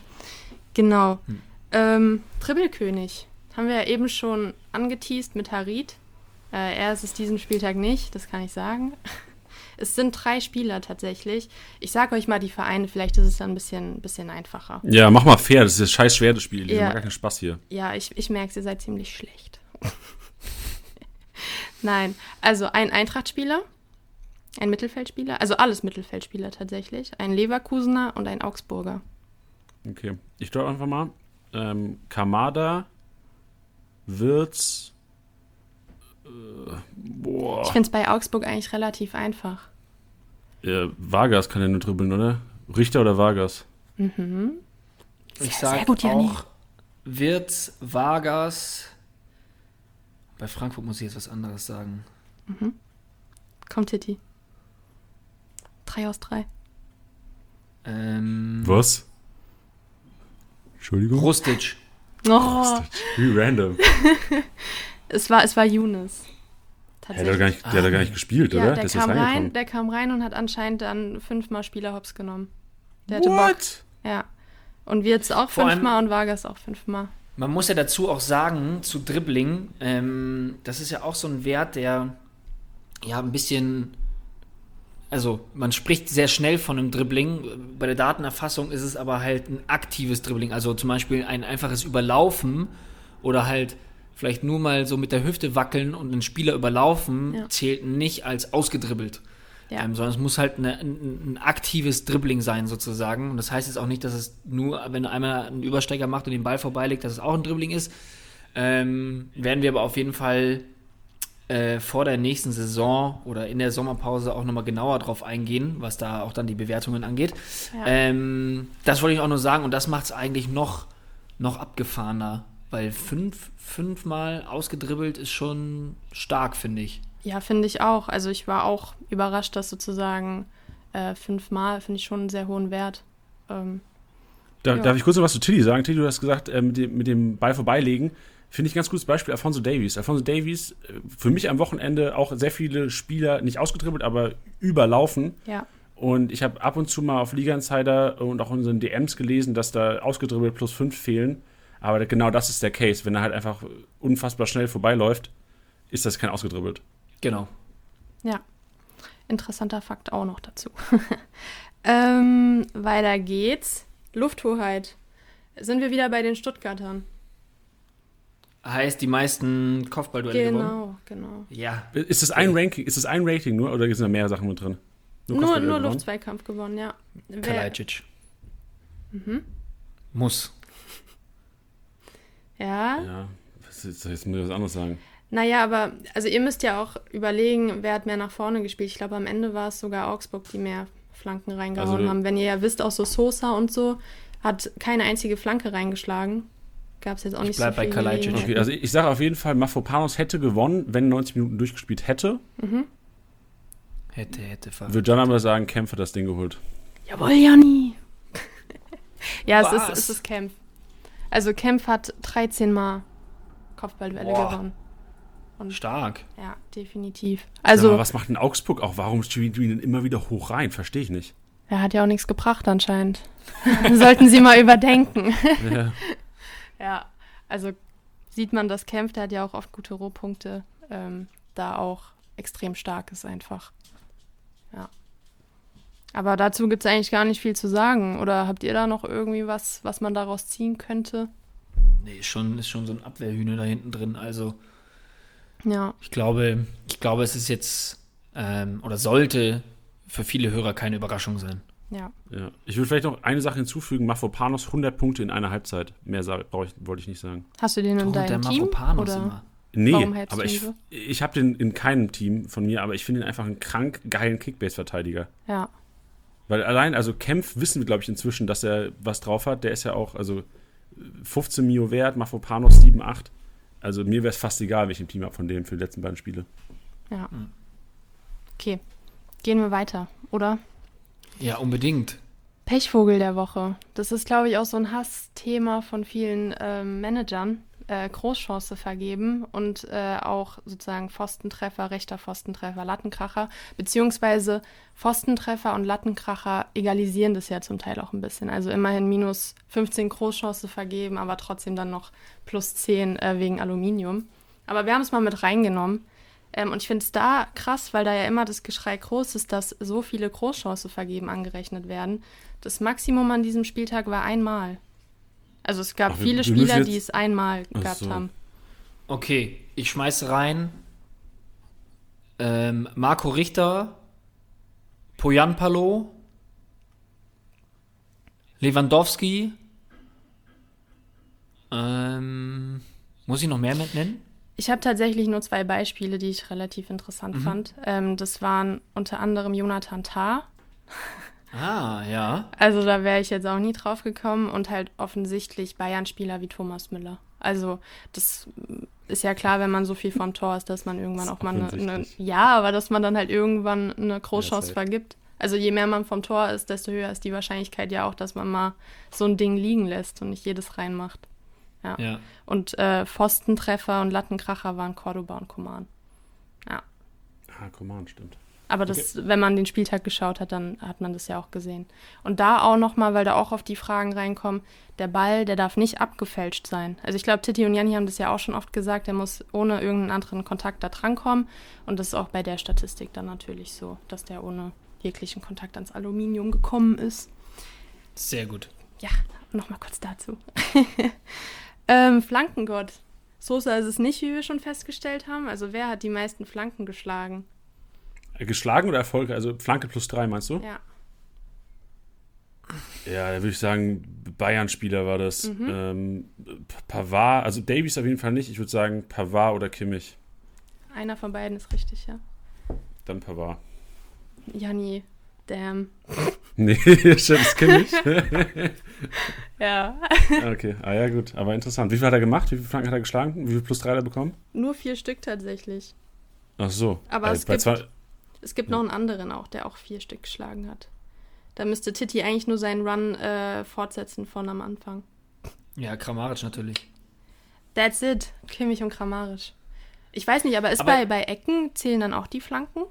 Genau. Hm. Ähm, Dribbelkönig haben wir ja eben schon angeteased mit Harid. Äh, er ist es diesen Spieltag nicht, das kann ich sagen. Es sind drei Spieler tatsächlich. Ich sage euch mal die Vereine, vielleicht ist es dann ein bisschen, bisschen einfacher. Ja, mach mal fair, das ist das scheiß schwer, das Spiel. Ja. macht gar keinen Spaß hier. Ja, ich, ich merke, ihr seid ziemlich schlecht. Nein, also ein Eintracht-Spieler, ein Mittelfeldspieler, also alles Mittelfeldspieler tatsächlich, ein Leverkusener und ein Augsburger. Okay, ich glaube einfach mal. Ähm, Kamada, Wirtz, äh, boah, Ich finde es bei Augsburg eigentlich relativ einfach. äh, Vargas kann ja nur dribbeln, oder? Richter oder Vargas? Mhm. Ich Sehr, sage gut, Janni. auch Wirtz, Vargas. Bei Frankfurt muss ich jetzt was anderes sagen. Kommt Titi. Drei aus drei. Ähm, Was? Entschuldigung? Rustic. Oh, Wie random. es war, es war Younes. Der hat doch gar nicht, der hat doch gar nicht gespielt, Ja, oder? der jetzt kam rein, der kam rein und hat anscheinend dann fünfmal Spieler hops genommen. Der hatte Bock. What? Ja. Und wir jetzt auch Vor fünfmal und Vargas auch fünfmal. Man muss ja dazu auch sagen, zu Dribbling, ähm, das ist ja auch so ein Wert, der ja ein bisschen also man spricht sehr schnell von einem Dribbling. Bei der Datenerfassung ist es aber halt ein aktives Dribbling. Also zum Beispiel ein einfaches Überlaufen oder halt vielleicht nur mal so mit der Hüfte wackeln und einen Spieler überlaufen, Ja. zählt nicht als ausgedribbelt. Ja. Ähm, sondern es muss halt eine, ein, ein aktives Dribbling sein, sozusagen. Und das heißt jetzt auch nicht, dass es nur, wenn einer einen Übersteiger macht und den Ball vorbeilegt, dass es auch ein Dribbling ist. Ähm, werden wir aber auf jeden Fall äh, vor der nächsten Saison oder in der Sommerpause auch nochmal genauer drauf eingehen, was da auch dann die Bewertungen angeht. Ja. Ähm, das wollte ich auch nur sagen und das macht es eigentlich noch, noch abgefahrener, weil fünf, fünfmal ausgedribbelt ist schon stark, finde ich. Ja, finde ich auch. Also ich war auch überrascht, dass sozusagen äh, fünfmal finde ich schon einen sehr hohen Wert. Ähm, Da, Ja. Darf ich kurz noch was zu Tilly sagen? Tilly, du hast gesagt, äh, mit, dem, mit dem Ball vorbeilegen. Finde ich ein ganz gutes Beispiel, Alfonso Davies. Alfonso Davies, äh, für mich am Wochenende auch sehr viele Spieler, nicht ausgedribbelt, aber überlaufen. ja, Und ich habe ab und zu mal auf Liga Insider und auch in unseren DMs gelesen, dass da ausgedribbelt plus fünf fehlen. Aber genau das ist der Case. Wenn er halt einfach unfassbar schnell vorbeiläuft, ist das kein ausgedribbelt. Genau. ja. Interessanter Fakt auch noch dazu. ähm, weiter geht's. Lufthoheit. Sind wir wieder bei den Stuttgartern? Heißt die meisten Kopfballduelle gewonnen? Genau, genau. Ja. Ist das ein Ranking, ist das ein Rating nur oder sind da mehr Sachen mit drin? Nur, nur gewonnen? Luftzweikampf gewonnen, ja. Kalajdzic. Muss. ja. Ja, was jetzt muss ich was anderes sagen. Naja, aber also ihr müsst ja auch überlegen, wer hat mehr nach vorne gespielt. Ich glaube, am Ende war es sogar Augsburg, die mehr Flanken reingehauen Also- haben. Wenn ihr ja wisst, auch so Sosa und so hat keine einzige Flanke reingeschlagen. Gab es jetzt auch Ich nicht bleib so bei viele Kalajdzic. Okay, also ich, sage auf jeden Fall, Mafropanos hätte gewonnen, wenn 90 Minuten durchgespielt hätte. Hätte, hätte, ver- Würde John aber sagen, Kempf hat das Ding geholt. Jawohl, Janni! ja, es ist, es ist Kempf. Also Kempf hat 13 Mal Kopfballduelle Boah. Gewonnen. Stark. Ja, definitiv. Also, Also, was macht denn Augsburg auch? Warum spielen die denn immer wieder hoch rein? Verstehe ich nicht. er hat ja auch nichts gebracht anscheinend. Sollten Sie mal überdenken. Ja. Ja, also sieht man, dass Kempf, der hat ja auch oft gute Rohpunkte, ähm, da auch extrem stark ist einfach. Ja. Aber dazu gibt es eigentlich gar nicht viel zu sagen. Oder habt ihr da noch irgendwie was, was man daraus ziehen könnte? Nee, schon, ist schon so ein Abwehrhühner da hinten drin. Also, Ja, ich glaube, ich glaube, es ist jetzt ähm, oder sollte für viele Hörer keine Überraschung sein. ja. Ja. Ich würde vielleicht noch eine Sache hinzufügen: Mafropanos 100 Punkte in einer Halbzeit. Mehr ich, wollte ich nicht sagen. Hast du den in deinem Team? Oder? immer? Nee, aber ich, so? ich habe den in keinem Team von mir, aber ich finde ihn einfach einen krank geilen Kickbase-Verteidiger. Ja, Weil allein, also Kempf wissen wir, glaube ich, inzwischen, dass er was drauf hat. Der ist ja auch, also 15 Mio wert, Mafropanos 7, 8. Also mir wäre es fast egal, welchen Team habe von dem für die letzten beiden Spiele. ja. Hm. Okay, gehen wir weiter, oder? Ja, unbedingt. Pechvogel der Woche. Das ist, glaube ich, auch so ein Hassthema von vielen ähm, Managern. Äh, Großchance vergeben und äh, auch sozusagen Pfostentreffer, rechter Pfostentreffer, Lattenkracher, beziehungsweise Pfostentreffer und Lattenkracher egalisieren das ja zum Teil auch ein bisschen. Also immerhin minus 15 Großchance vergeben, aber trotzdem dann noch plus 10 äh, wegen Aluminium. Aber wir haben es mal mit reingenommen. Ähm, und ich finde es da krass, weil da ja immer das Geschrei groß ist, dass so viele Großchance vergeben angerechnet werden. Das Maximum an diesem Spieltag war einmal. Also es gab Ach, viele Spieler, jetzt- die es einmal Ach gehabt so. haben. Okay, ich schmeiß rein. Ähm, Marco Richter, Poyanpalo, Lewandowski. Ähm, muss ich noch mehr mit nennen? Ich habe tatsächlich nur zwei Beispiele, die ich relativ interessant Mhm. fand. Ähm, das waren unter anderem Jonathan Tah. Ah, ja. Also da wäre ich jetzt auch nie drauf gekommen und halt offensichtlich Bayern-Spieler wie Thomas Müller. Also das ist ja klar, wenn man so viel vom Tor ist, dass man irgendwann auch mal eine, offensichtlich. ja, aber dass man dann halt irgendwann eine Großchance safe. vergibt. Also je mehr man vom Tor ist, desto höher ist die Wahrscheinlichkeit ja auch, dass man mal so ein Ding liegen lässt und nicht jedes reinmacht. Ja. Und äh, Pfostentreffer und Lattenkracher waren Cordoba und Coman. Ah, Command, stimmt. Aber das, wenn man den Spieltag geschaut hat, dann hat man das ja auch gesehen. Und da auch nochmal, weil da auch auf die Fragen reinkommen, der Ball, der darf nicht abgefälscht sein. Also ich glaube, Titti und Janni haben das ja auch schon oft gesagt, der muss ohne irgendeinen anderen Kontakt da drankommen. Und das ist auch bei der Statistik dann natürlich so, dass der ohne jeglichen Kontakt ans Aluminium gekommen ist. Sehr gut. Ja, nochmal kurz dazu. ähm, Flankengott. Sosa ist es nicht, wie wir schon festgestellt haben. Also wer hat die meisten Flanken geschlagen? Geschlagen oder Erfolg? Also Flanke plus drei, meinst du? Ja. Ja, da würde ich sagen, Bayern-Spieler war das. Mhm. Ähm, Pavard, also Davies auf jeden Fall nicht. Ich würde sagen Pavard oder Kimmich. Einer von beiden ist richtig, ja. Dann Pavard. Janni, damn. Nee, stimmt, ist Kimmich. Ja. okay, ah ja, gut. Aber interessant. Wie viel hat er gemacht? Wie viele Flanken hat er geschlagen? Wie viel plus drei hat er bekommen? Nur vier Stück tatsächlich. Ach so. Aber Bei- es gibt- zwei, Es gibt noch einen anderen auch, der auch vier Stück geschlagen hat. Da müsste Titi eigentlich nur seinen Run äh, fortsetzen von am Anfang. Ja, Kramaric natürlich. That's it. Kimmich und Kramaric. Ich weiß nicht, aber ist Aber- bei, bei Ecken zählen dann auch die Flanken?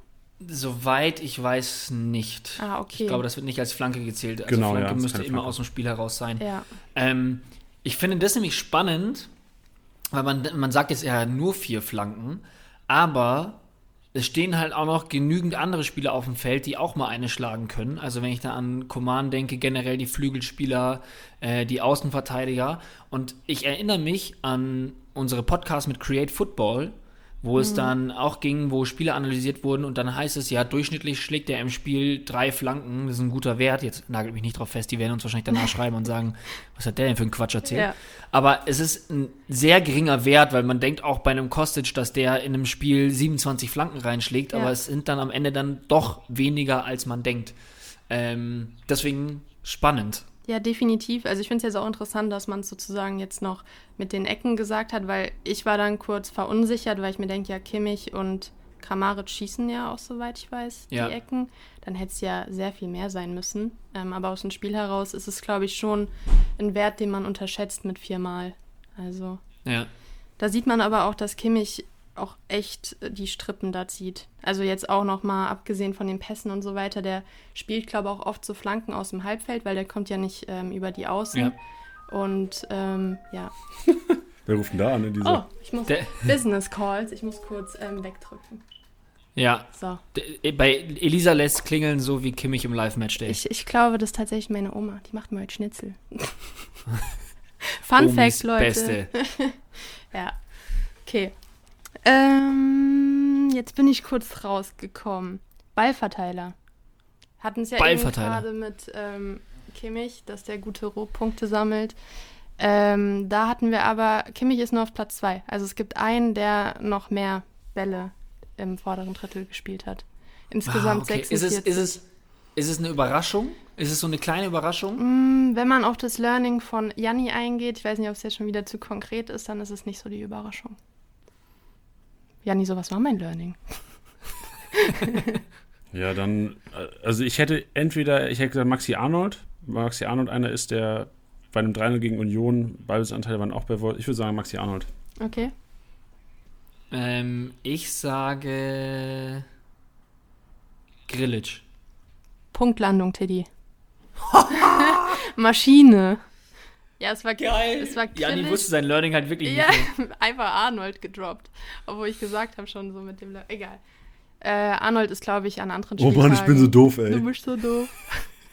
Soweit ich weiß nicht. Ah, okay. Ich glaube, das wird nicht als Flanke gezählt. Also Genau, Flanke ja, müsste immer Flanke. aus dem Spiel heraus sein. Ja. Ähm, ich finde das nämlich spannend, weil man, man sagt jetzt ja nur vier Flanken, aber es stehen halt auch noch genügend andere Spieler auf dem Feld, die auch mal eine schlagen können. Also wenn ich da an Coman denke, generell die Flügelspieler, äh, die Außenverteidiger. Und ich erinnere mich an unsere Podcast mit Create Football, wo es dann auch ging, wo Spieler analysiert wurden und dann heißt es ja, durchschnittlich schlägt er im Spiel drei Flanken, das ist ein guter Wert. Jetzt nagelt mich nicht drauf fest, die werden uns wahrscheinlich danach schreiben und sagen, was hat der denn für einen Quatsch erzählt? Ja. Aber es ist ein sehr geringer Wert, weil man denkt auch bei einem Kostic, dass der in einem Spiel 27 Flanken reinschlägt, Ja. aber es sind dann am Ende dann doch weniger, als man denkt. Ähm, deswegen spannend. Ja, definitiv. Also ich finde es jetzt auch interessant, dass man es sozusagen jetzt noch mit den Ecken gesagt hat, weil ich war dann kurz verunsichert, weil ich mir denke, ja, Kimmich und Kramaric schießen ja auch, soweit ich weiß, Ja. die Ecken. Dann hätte es ja sehr viel mehr sein müssen. Ähm, aber aus dem Spiel heraus ist es, glaube ich, schon ein Wert, den man unterschätzt mit viermal. Also Ja. da sieht man aber auch, dass Kimmich auch echt äh, die Strippen da zieht. Also jetzt auch noch mal abgesehen von den Pässen und so weiter, der spielt, glaube ich, auch oft so Flanken aus dem Halbfeld, weil der kommt ja nicht ähm, über die Außen. Ja. Und ähm, ja. wer ruft denn da an? In diese? Oh, ich muss Der- Business Calls, ich muss kurz ähm, wegdrücken. Ja. So. D- Bei Elisa lässt klingeln, so wie Kimmich im Live-Match Day. Ich, ich glaube, das ist tatsächlich meine Oma. Die macht mir heute Schnitzel. Fun Omis Fact, Leute. Beste. Ja. Okay. Ähm, jetzt bin ich kurz rausgekommen. Ballverteiler. Hatten es ja eben gerade mit ähm, Kimmich, dass der gute Rohpunkte sammelt. Ähm, da hatten wir aber, Kimmich ist nur auf Platz zwei. Also es gibt einen, der noch mehr Bälle im vorderen Drittel gespielt hat. Insgesamt Ah, okay. 46. Ist es, ist, es, ist es eine Überraschung? Ist es so eine kleine Überraschung? Mm, Wenn man auf das Learning von Janni eingeht, ich weiß nicht, ob es jetzt schon wieder zu konkret ist, dann ist es nicht so die Überraschung. Janni, sowas war mein Learning. Ja, dann, äh, also ich hätte entweder, ich hätte gesagt Maxi Arnold, weil Maxi Arnold einer ist, der bei einem 3 gegen Union, Ballbesitzanteile waren auch bei Volt. Ich würde sagen Maxi Arnold. Okay. Ähm, ich sage Grillitsch. Punktlandung, Tiddy. Maschine. Ja, es war Es war Janni Grillitsch. wusste sein Learning halt wirklich Ja, nicht. einfach Arnold gedroppt. Obwohl ich gesagt habe schon so mit dem. Le Egal. Äh, Arnold ist, glaube ich, an anderen Oh Spieltagen. Mann, ich bin so doof, ey. Du bist so doof.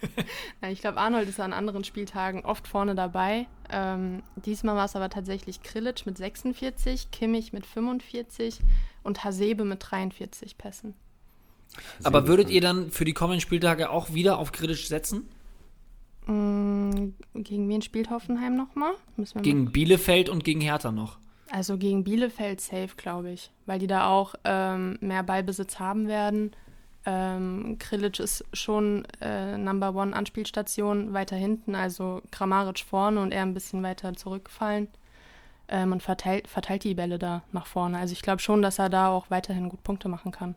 Nein, ich glaube, Arnold ist an anderen Spieltagen oft vorne dabei. Ähm, diesmal war es aber tatsächlich Krilic mit 46, Kimmich mit 45 und Hasebe mit 43 Pässen. Aber würdet ihr dann für die kommenden Spieltage auch wieder auf Grillitsch setzen? Mm, gegen wen spielt Hoffenheim nochmal? Wir mal Gegen Bielefeld und gegen Hertha noch. Also gegen Bielefeld safe, glaube ich, weil die da auch ähm, mehr Ballbesitz haben werden. Ähm, Krilic ist schon äh, Number One Anspielstation weiter hinten, also Kramaric vorne und er ein bisschen weiter zurückgefallen ähm, und verteilt, verteilt die Bälle da nach vorne. Also ich glaube schon, dass er da auch weiterhin gut Punkte machen kann.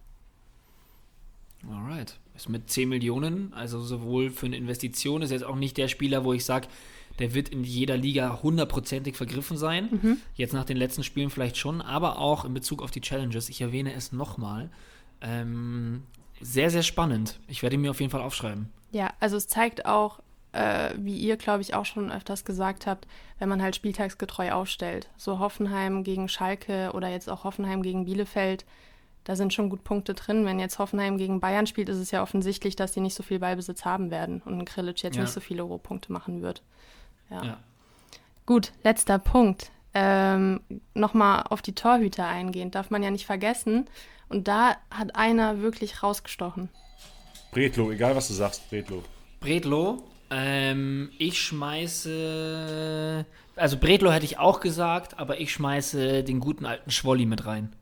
Alright. Ist mit 10 Millionen, also sowohl für eine Investition, ist jetzt auch nicht der Spieler, wo ich sage, der wird in jeder Liga hundertprozentig vergriffen sein. Jetzt nach den letzten Spielen vielleicht schon, aber auch in Bezug auf die Challenges. Ich erwähne es nochmal. Ähm, sehr, sehr spannend. Ich werde ihn mir auf jeden Fall aufschreiben. Ja, also es zeigt auch, äh, wie ihr, glaube ich, auch schon öfters gesagt habt, wenn man halt spieltagsgetreu aufstellt. So Hoffenheim gegen Schalke oder jetzt auch Hoffenheim gegen Bielefeld. Da sind schon gut Punkte drin. Wenn jetzt Hoffenheim gegen Bayern spielt, ist es ja offensichtlich, dass die nicht so viel Ballbesitz haben werden und Grillitsch jetzt Ja. nicht so viele Rohpunkte machen wird. Ja. Ja. Gut, letzter Punkt. Ähm, Nochmal auf die Torhüter eingehen, darf man ja nicht vergessen. Und da hat einer wirklich rausgestochen. Bretlo, egal was du sagst, Bretlo. Bredlo, ähm, ich schmeiße. Also Bredlo hätte ich auch gesagt, aber ich schmeiße den guten alten Schwolli mit rein.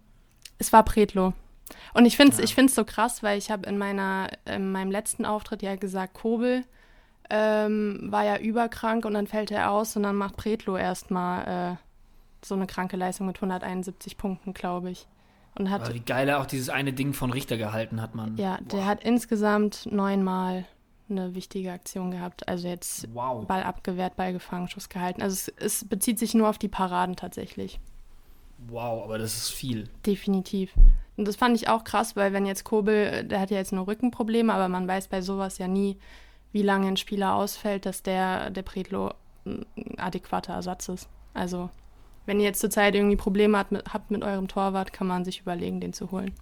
Es war Pretlo. Und ich finde es Ja. ich find's so krass, weil ich habe in, meiner, in meinem letzten Auftritt ja gesagt, Kobel ähm, war ja überkrank und dann fällt er aus und dann macht Pretlo erstmal äh, so eine kranke Leistung mit 171 Punkten, glaube ich. Und hat, Aber wie geil er auch dieses eine Ding von Richter gehalten hat, man. ja, der hat insgesamt neunmal eine wichtige Aktion gehabt. Also jetzt Wow. Ball abgewehrt, Ball gefangen, Schuss gehalten. Also es, es bezieht sich nur auf die Paraden tatsächlich. Wow, aber das ist viel. Definitiv. Und das fand ich auch krass, weil wenn jetzt Kobel, der hat ja jetzt nur Rückenprobleme, aber man weiß bei sowas ja nie, wie lange ein Spieler ausfällt, dass der, der Predlo ein adäquater Ersatz ist. Also, wenn ihr jetzt zurzeit irgendwie Probleme habt mit, habt mit eurem Torwart, kann man sich überlegen, den zu holen.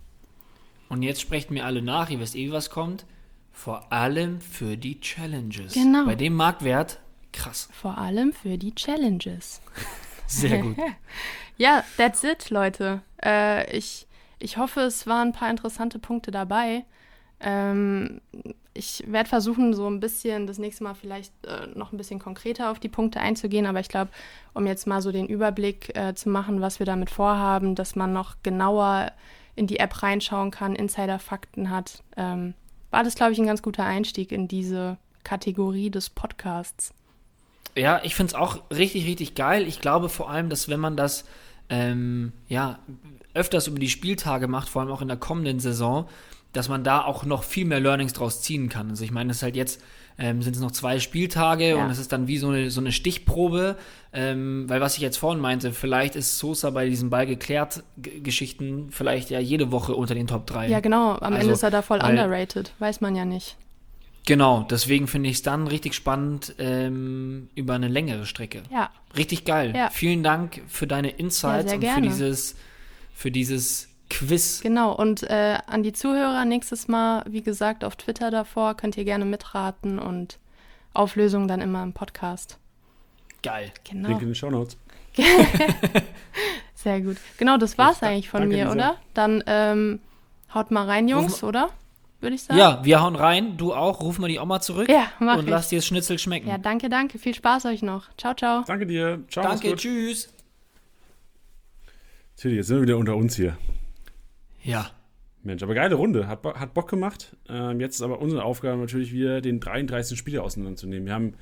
Und jetzt sprecht mir alle nach, ihr wisst eh, wie was kommt. Vor allem für die Challenges. Genau. Bei dem Marktwert, krass. Vor allem für die Challenges. Sehr gut. Ja, that's it, Leute. Äh, ich, ich hoffe, es waren ein paar interessante Punkte dabei. Ähm, ich werde versuchen, so ein bisschen das nächste Mal vielleicht äh, noch ein bisschen konkreter auf die Punkte einzugehen, aber ich glaube, um jetzt mal so den Überblick äh, zu machen, was wir damit vorhaben, dass man noch genauer in die App reinschauen kann, Insider-Fakten hat, ähm, war das, glaube ich, ein ganz guter Einstieg in diese Kategorie des Podcasts. Ja, ich finde es auch richtig, richtig geil. Ich glaube vor allem, dass wenn man das ähm, ja, öfters über die Spieltage macht, vor allem auch in der kommenden Saison, dass man da auch noch viel mehr Learnings draus ziehen kann. Also ich meine, es ist halt jetzt, ähm, sind es noch zwei Spieltage Ja. und es ist dann wie so eine, so eine Stichprobe, ähm, weil was ich jetzt vorhin meinte, vielleicht ist Sosa bei diesen Ball geklärt Geschichten vielleicht ja jede Woche unter den Top 3. Ja, genau. Am Also, Ende ist er da voll underrated. Weiß man ja nicht. Genau, deswegen finde ich es dann richtig spannend ähm, über eine längere Strecke. Ja. Richtig geil. Ja. Vielen Dank für deine Insights Ja, und für gerne. dieses, für dieses Quiz. Genau, und äh, an die Zuhörer nächstes Mal, wie gesagt, auf Twitter davor könnt ihr gerne mitraten und Auflösung dann immer im Podcast. Geil. Genau, Link in den Shownotes. sehr gut. Genau, das war's Da- eigentlich von mir, Lisa. oder? Dann ähm, haut mal rein, Jungs, oder? Würde ich sagen. Ja, wir hauen rein. Du auch. Ruf mal die Oma zurück. Ja, mach und ich. lass dir das Schnitzel schmecken. Ja, danke, danke. Viel Spaß euch noch. Ciao, ciao. Danke dir. Ciao. Danke, gut. tschüss. Tilly, jetzt sind wir wieder unter uns hier. Ja. Mensch, aber geile Runde. Hat, Bo- hat Bock gemacht. Ähm, jetzt ist aber unsere Aufgabe natürlich wieder, den 33. Spieler auseinanderzunehmen. Wir haben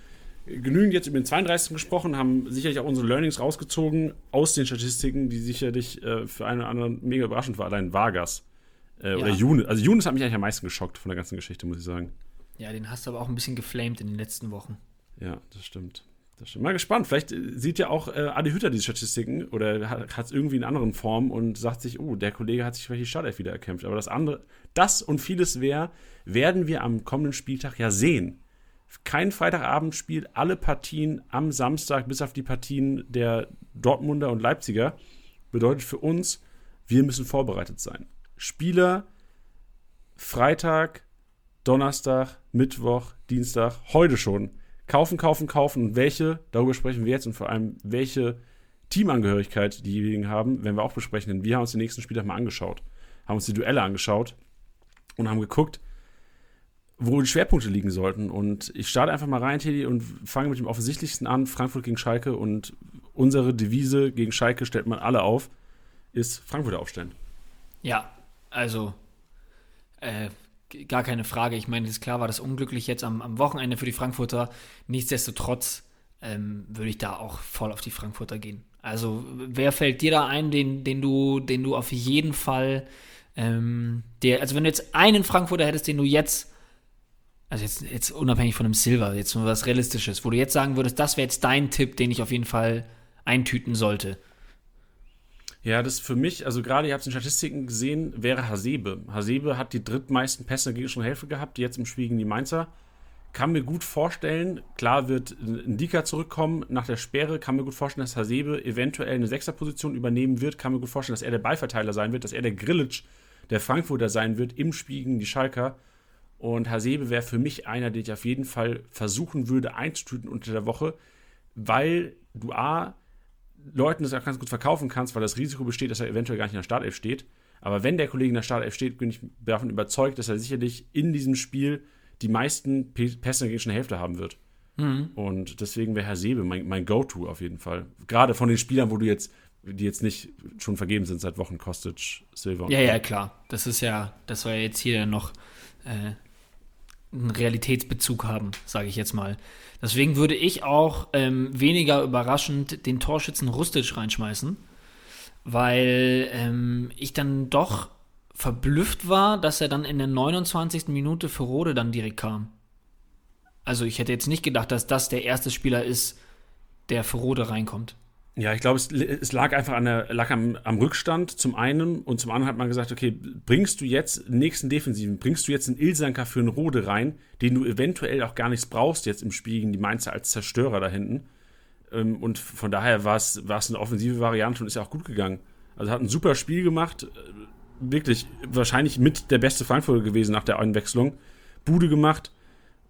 genügend jetzt über den 32. gesprochen, haben sicherlich auch unsere Learnings rausgezogen aus den Statistiken, die sicherlich äh, für einen oder anderen mega überraschend war. Allein Vargas. Äh, Oder Ja. Younes. Also Younes hat mich eigentlich am meisten geschockt von der ganzen Geschichte, muss ich sagen. Ja, den hast du aber auch ein bisschen geflamed in den letzten Wochen. Ja, das stimmt. Das stimmt. Mal gespannt. Vielleicht äh, sieht ja auch äh, Adi Hütter diese Statistiken oder hat es irgendwie in anderen Formen und sagt sich, oh, der Kollege hat sich vielleicht die Startelf wieder erkämpft. Aber das andere, das und vieles mehr, werden wir am kommenden Spieltag ja sehen. Kein Freitagabendspiel, alle Partien am Samstag, bis auf die Partien der Dortmunder und Leipziger, bedeutet für uns, wir müssen vorbereitet sein. Spieler Freitag, Donnerstag, Mittwoch, Dienstag, heute schon. Kaufen, kaufen, kaufen. Und welche, darüber sprechen wir jetzt und vor allem, welche Teamangehörigkeit diejenigen haben, werden wir auch besprechen. Denn wir haben uns den nächsten Spieltag mal angeschaut, haben uns die Duelle angeschaut und haben geguckt, wo die Schwerpunkte liegen sollten. Und ich starte einfach mal rein, Teddy, und fange mit dem offensichtlichsten an: Frankfurt gegen Schalke. Und unsere Devise gegen Schalke stellt man alle auf, ist Frankfurt aufstellen. Ja, also äh, gar keine Frage. Ich meine, ist klar war das unglücklich jetzt am, am Wochenende für die Frankfurter. Nichtsdestotrotz ähm, würde ich da auch voll auf die Frankfurter gehen. Also wer fällt dir da ein, den, den du, den du auf jeden Fall, ähm, der, also wenn du jetzt einen Frankfurter hättest, den du jetzt also jetzt, jetzt unabhängig von dem Silver, jetzt nur was Realistisches, wo du jetzt sagen würdest, das wäre jetzt dein Tipp, den ich auf jeden Fall eintüten sollte. Ja, das für mich, also gerade, ihr habt es in Statistiken gesehen, wäre Hasebe. Hasebe hat die drittmeisten Pässe in der gegnerischen Hälfte gehabt, jetzt im Spiel gegen die Mainzer. Kann mir gut vorstellen, klar wird Ndika zurückkommen nach der Sperre, kann mir gut vorstellen, dass Hasebe eventuell eine Sechserposition übernehmen wird, kann mir gut vorstellen, dass er der Ballverteiler sein wird, dass er der Grillitsch der Frankfurter sein wird im Spiel gegen die Schalker. Und Hasebe wäre für mich einer, den ich auf jeden Fall versuchen würde einzutüten unter der Woche, weil du A, Leuten das auch ganz gut verkaufen kannst, weil das Risiko besteht, dass er eventuell gar nicht in der Startelf steht. Aber wenn der Kollege in der Startelf steht, bin ich davon überzeugt, dass er sicherlich in diesem Spiel die meisten Pässe in der gegnerischen Hälfte haben wird. Mhm. Und deswegen wäre Herr Sebe mein, mein Go-To auf jeden Fall. Gerade von den Spielern, wo du jetzt, die jetzt nicht schon vergeben sind seit Wochen, Kostic, Silver. Ja, ja, klar. Das ist ja, das war jetzt hier noch äh, einen Realitätsbezug haben, sage ich jetzt mal. Deswegen würde ich auch ähm, weniger überraschend den Torschützen Rustic reinschmeißen, weil ähm, ich dann doch verblüfft war, dass er dann in der 29. Minute für Rode dann direkt kam. Also ich hätte jetzt nicht gedacht, dass das der erste Spieler ist, der für Rode reinkommt. Ja, ich glaube, es, es, lag einfach an der, lag am, am, Rückstand zum einen und zum anderen hat man gesagt, okay, bringst du jetzt nächsten Defensiven, bringst du jetzt einen Ilsanker für einen Rode rein, den du eventuell auch gar nichts brauchst jetzt im Spiel gegen die Mainzer als Zerstörer da hinten. Ähm, und von daher war es eine offensive Variante und ist ja auch gut gegangen. Also hat ein super Spiel gemacht, äh, wirklich wahrscheinlich mit der beste Frankfurter gewesen nach der Einwechslung. Bude gemacht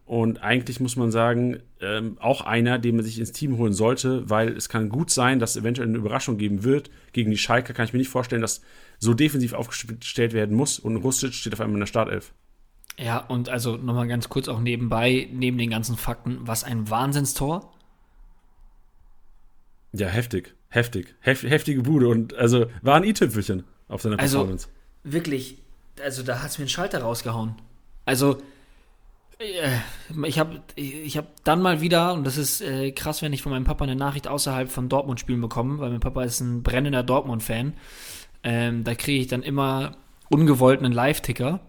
und eigentlich muss man sagen, ähm, auch einer, den man sich ins Team holen sollte, weil es kann gut sein, dass es eventuell eine Überraschung geben wird. Gegen die Schalke kann ich mir nicht vorstellen, dass so defensiv aufgestellt werden muss und Rustic steht auf einmal in der Startelf. Ja, und also nochmal ganz kurz auch nebenbei, neben den ganzen Fakten, was ein Wahnsinnstor. Ja, heftig, heftig, Hef, heftige Bude und also war ein i-Tüpfelchen auf seiner also, Performance. Also wirklich, also da hat es mir einen Schalter rausgehauen. Also ich habe ich hab dann mal wieder, und das ist äh, krass, wenn ich von meinem Papa eine Nachricht außerhalb von Dortmund-Spielen bekomme, weil mein Papa ist ein brennender Dortmund-Fan. Ähm, da kriege ich dann immer ungewollt einen Live-Ticker,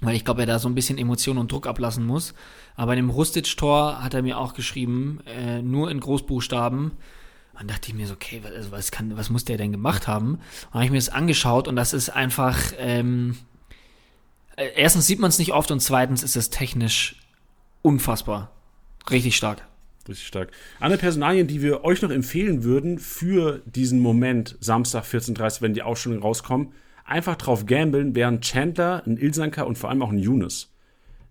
weil ich glaube, er da so ein bisschen Emotion und Druck ablassen muss. Aber in dem Rustic-Tor hat er mir auch geschrieben, äh, nur in Großbuchstaben. Dann dachte ich mir so, okay, was, was, kann, was muss der denn gemacht haben? Und habe ich mir das angeschaut und das ist einfach. Ähm, äh, erstens sieht man es nicht oft und zweitens ist es technisch unfassbar. Richtig stark. Richtig stark. Andere Personalien, die wir euch noch empfehlen würden für diesen Moment, Samstag 14.30 wenn die Ausstellungen rauskommen, einfach drauf gambeln, wären Chandler, ein Ilsanker und vor allem auch ein Younes.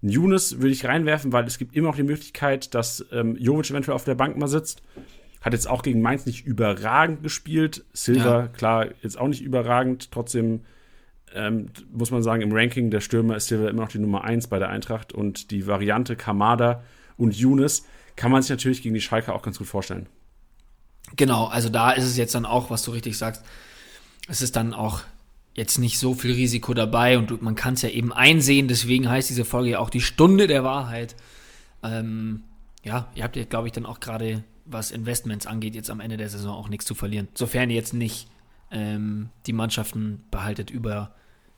Ein Younes würde ich reinwerfen, weil es gibt immer noch die Möglichkeit, dass ähm, Jovic eventuell auf der Bank mal sitzt. Hat jetzt auch gegen Mainz nicht überragend gespielt. Silver, ja. klar, jetzt auch nicht überragend. Trotzdem ähm, muss man sagen, im Ranking der Stürmer ist Silva immer noch die Nummer 1 bei der Eintracht und die Variante Kamada und Younes kann man sich natürlich gegen die Schalke auch ganz gut vorstellen. Genau, also da ist es jetzt dann auch, was du richtig sagst, es ist dann auch jetzt nicht so viel Risiko dabei und man kann es ja eben einsehen, deswegen heißt diese Folge ja auch die Stunde der Wahrheit. Ähm, ja, ihr habt ja, glaube ich, dann auch gerade, was Investments angeht, jetzt am Ende der Saison auch nichts zu verlieren. Sofern ihr jetzt nicht ähm, die Mannschaften behaltet über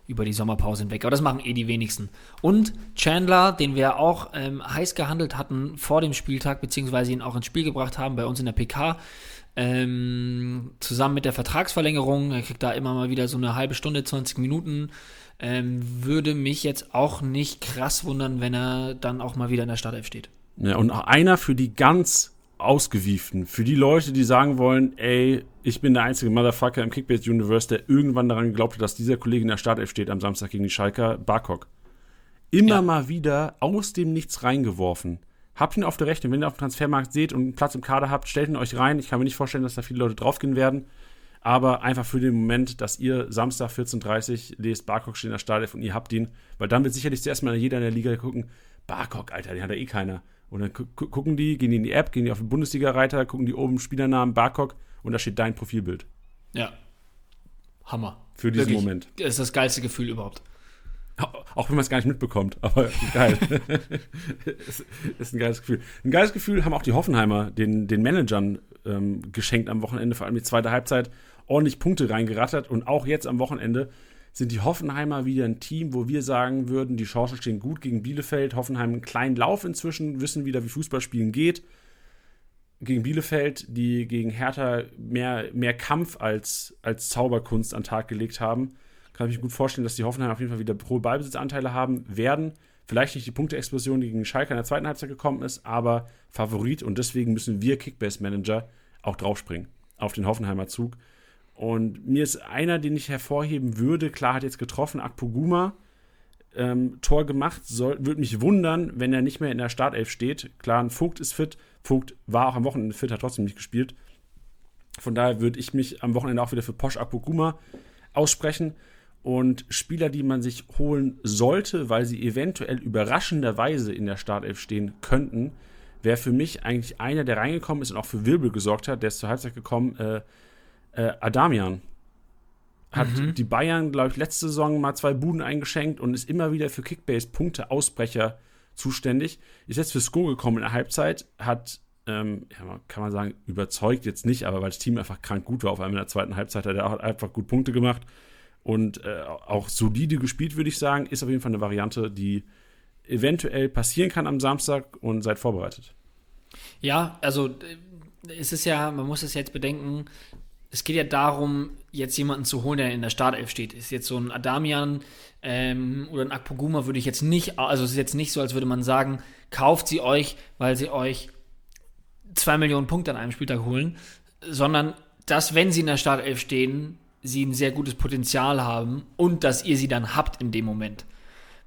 über die Sommerpause hinweg. Aber das machen eh die wenigsten. Und Chandler, den wir auch ähm, heiß gehandelt hatten vor dem Spieltag, beziehungsweise ihn auch ins Spiel gebracht haben bei uns in der PK, ähm, zusammen mit der Vertragsverlängerung, er kriegt da immer mal wieder so eine halbe Stunde, 20 Minuten, ähm, würde mich jetzt auch nicht krass wundern, wenn er dann auch mal wieder in der Startelf steht. Ja, und einer für die ganz Ausgewieften, für die Leute, die sagen wollen, ey, ich bin der einzige Motherfucker im Kickbase Universe, der irgendwann daran geglaubt hat, dass dieser Kollege in der Startelf steht am Samstag gegen die Schalker, Barkok. Immer ja. mal wieder aus dem Nichts reingeworfen. Habt ihn auf der Rechnung, wenn ihr auf dem Transfermarkt seht und einen Platz im Kader habt, stellt ihn euch rein. Ich kann mir nicht vorstellen, dass da viele Leute draufgehen werden. Aber einfach für den Moment, dass ihr Samstag 14.30 Uhr lest, Barkok steht in der Startelf und ihr habt ihn, weil dann wird sicherlich zuerst mal jeder in der Liga gucken, Barkok, Alter, den hat ja eh keiner. Und dann gucken die, gehen die in die App, gehen die auf den Bundesliga-Reiter, gucken die oben Spielernamen Barkok und da steht dein Profilbild. Ja. Hammer. Für diesen Wirklich, Moment. Das ist das geilste Gefühl überhaupt. Auch wenn man es gar nicht mitbekommt, aber geil. ist, ist ein geiles Gefühl. Ein geiles Gefühl haben auch die Hoffenheimer den, den Managern ähm, geschenkt am Wochenende, vor allem die zweite Halbzeit, ordentlich Punkte reingerattert und auch jetzt am Wochenende sind die Hoffenheimer wieder ein Team, wo wir sagen würden, die Chancen stehen gut gegen Bielefeld. Hoffenheim einen kleinen Lauf inzwischen, wissen wieder, wie Fußballspielen geht. Gegen Bielefeld, die gegen Hertha mehr, mehr Kampf als, als Zauberkunst an den Tag gelegt haben. Kann ich mir gut vorstellen, dass die Hoffenheim auf jeden Fall wieder hohe Ballbesitzanteile haben werden. Vielleicht nicht die Punkteexplosion, die gegen Schalke in der zweiten Halbzeit gekommen ist, aber Favorit und deswegen müssen wir Kickbase-Manager auch draufspringen auf den Hoffenheimer Zug Und mir ist einer, den ich hervorheben würde, klar hat jetzt getroffen, Akpoguma, ähm, Tor gemacht. Würde mich wundern, wenn er nicht mehr in der Startelf steht. Klar, ein Vogt ist fit. Vogt war auch am Wochenende fit, hat trotzdem nicht gespielt. Von daher würde ich mich am Wochenende auch wieder für Posch Akpoguma aussprechen. Und Spieler, die man sich holen sollte, weil sie eventuell überraschenderweise in der Startelf stehen könnten, wäre für mich eigentlich einer, der reingekommen ist und auch für Wirbel gesorgt hat, der ist zur Halbzeit gekommen, äh, äh, Adamian. Hat mhm. die Bayern, glaube ich, letzte Saison mal zwei Buden eingeschenkt und ist immer wieder für Kickbase-Punkte-Ausbrecher zuständig. Ist jetzt für Sko gekommen in der Halbzeit, hat, ähm, ja, kann man sagen, überzeugt jetzt nicht, aber weil das Team einfach krank gut war, auf einmal in der zweiten Halbzeit hat er auch einfach gut Punkte gemacht und äh, auch solide gespielt, würde ich sagen. Ist auf jeden Fall eine Variante, die eventuell passieren kann am Samstag und seid vorbereitet. Ja, also es ist ja, man muss es jetzt bedenken, es geht ja darum, jetzt jemanden zu holen, der in der Startelf steht. Ist jetzt so ein Adamian ähm, oder ein Akpoguma würde ich jetzt nicht, also es ist jetzt nicht so, als würde man sagen, kauft sie euch, weil sie euch zwei Millionen Punkte an einem Spieltag holen, sondern dass, wenn sie in der Startelf stehen, sie ein sehr gutes Potenzial haben und dass ihr sie dann habt in dem Moment.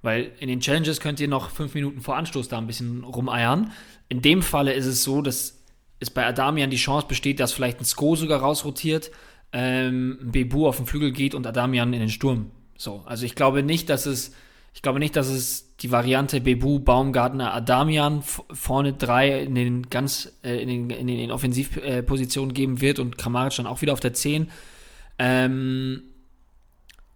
Weil in den Challenges könnt ihr noch fünf Minuten vor Anstoß da ein bisschen rumeiern. In dem Falle ist es so, dass es bei Adamian die Chance besteht, dass vielleicht ein Sko sogar rausrotiert, ähm, Bebu auf den Flügel geht und Adamian in den Sturm. So, also ich glaube nicht, dass es, ich glaube nicht, dass es die Variante Bebu, Baumgartner, Adamian vorne drei in den ganz äh, in den, in den Offensivpositionen geben wird und Kramaric dann auch wieder auf der 10. Ähm,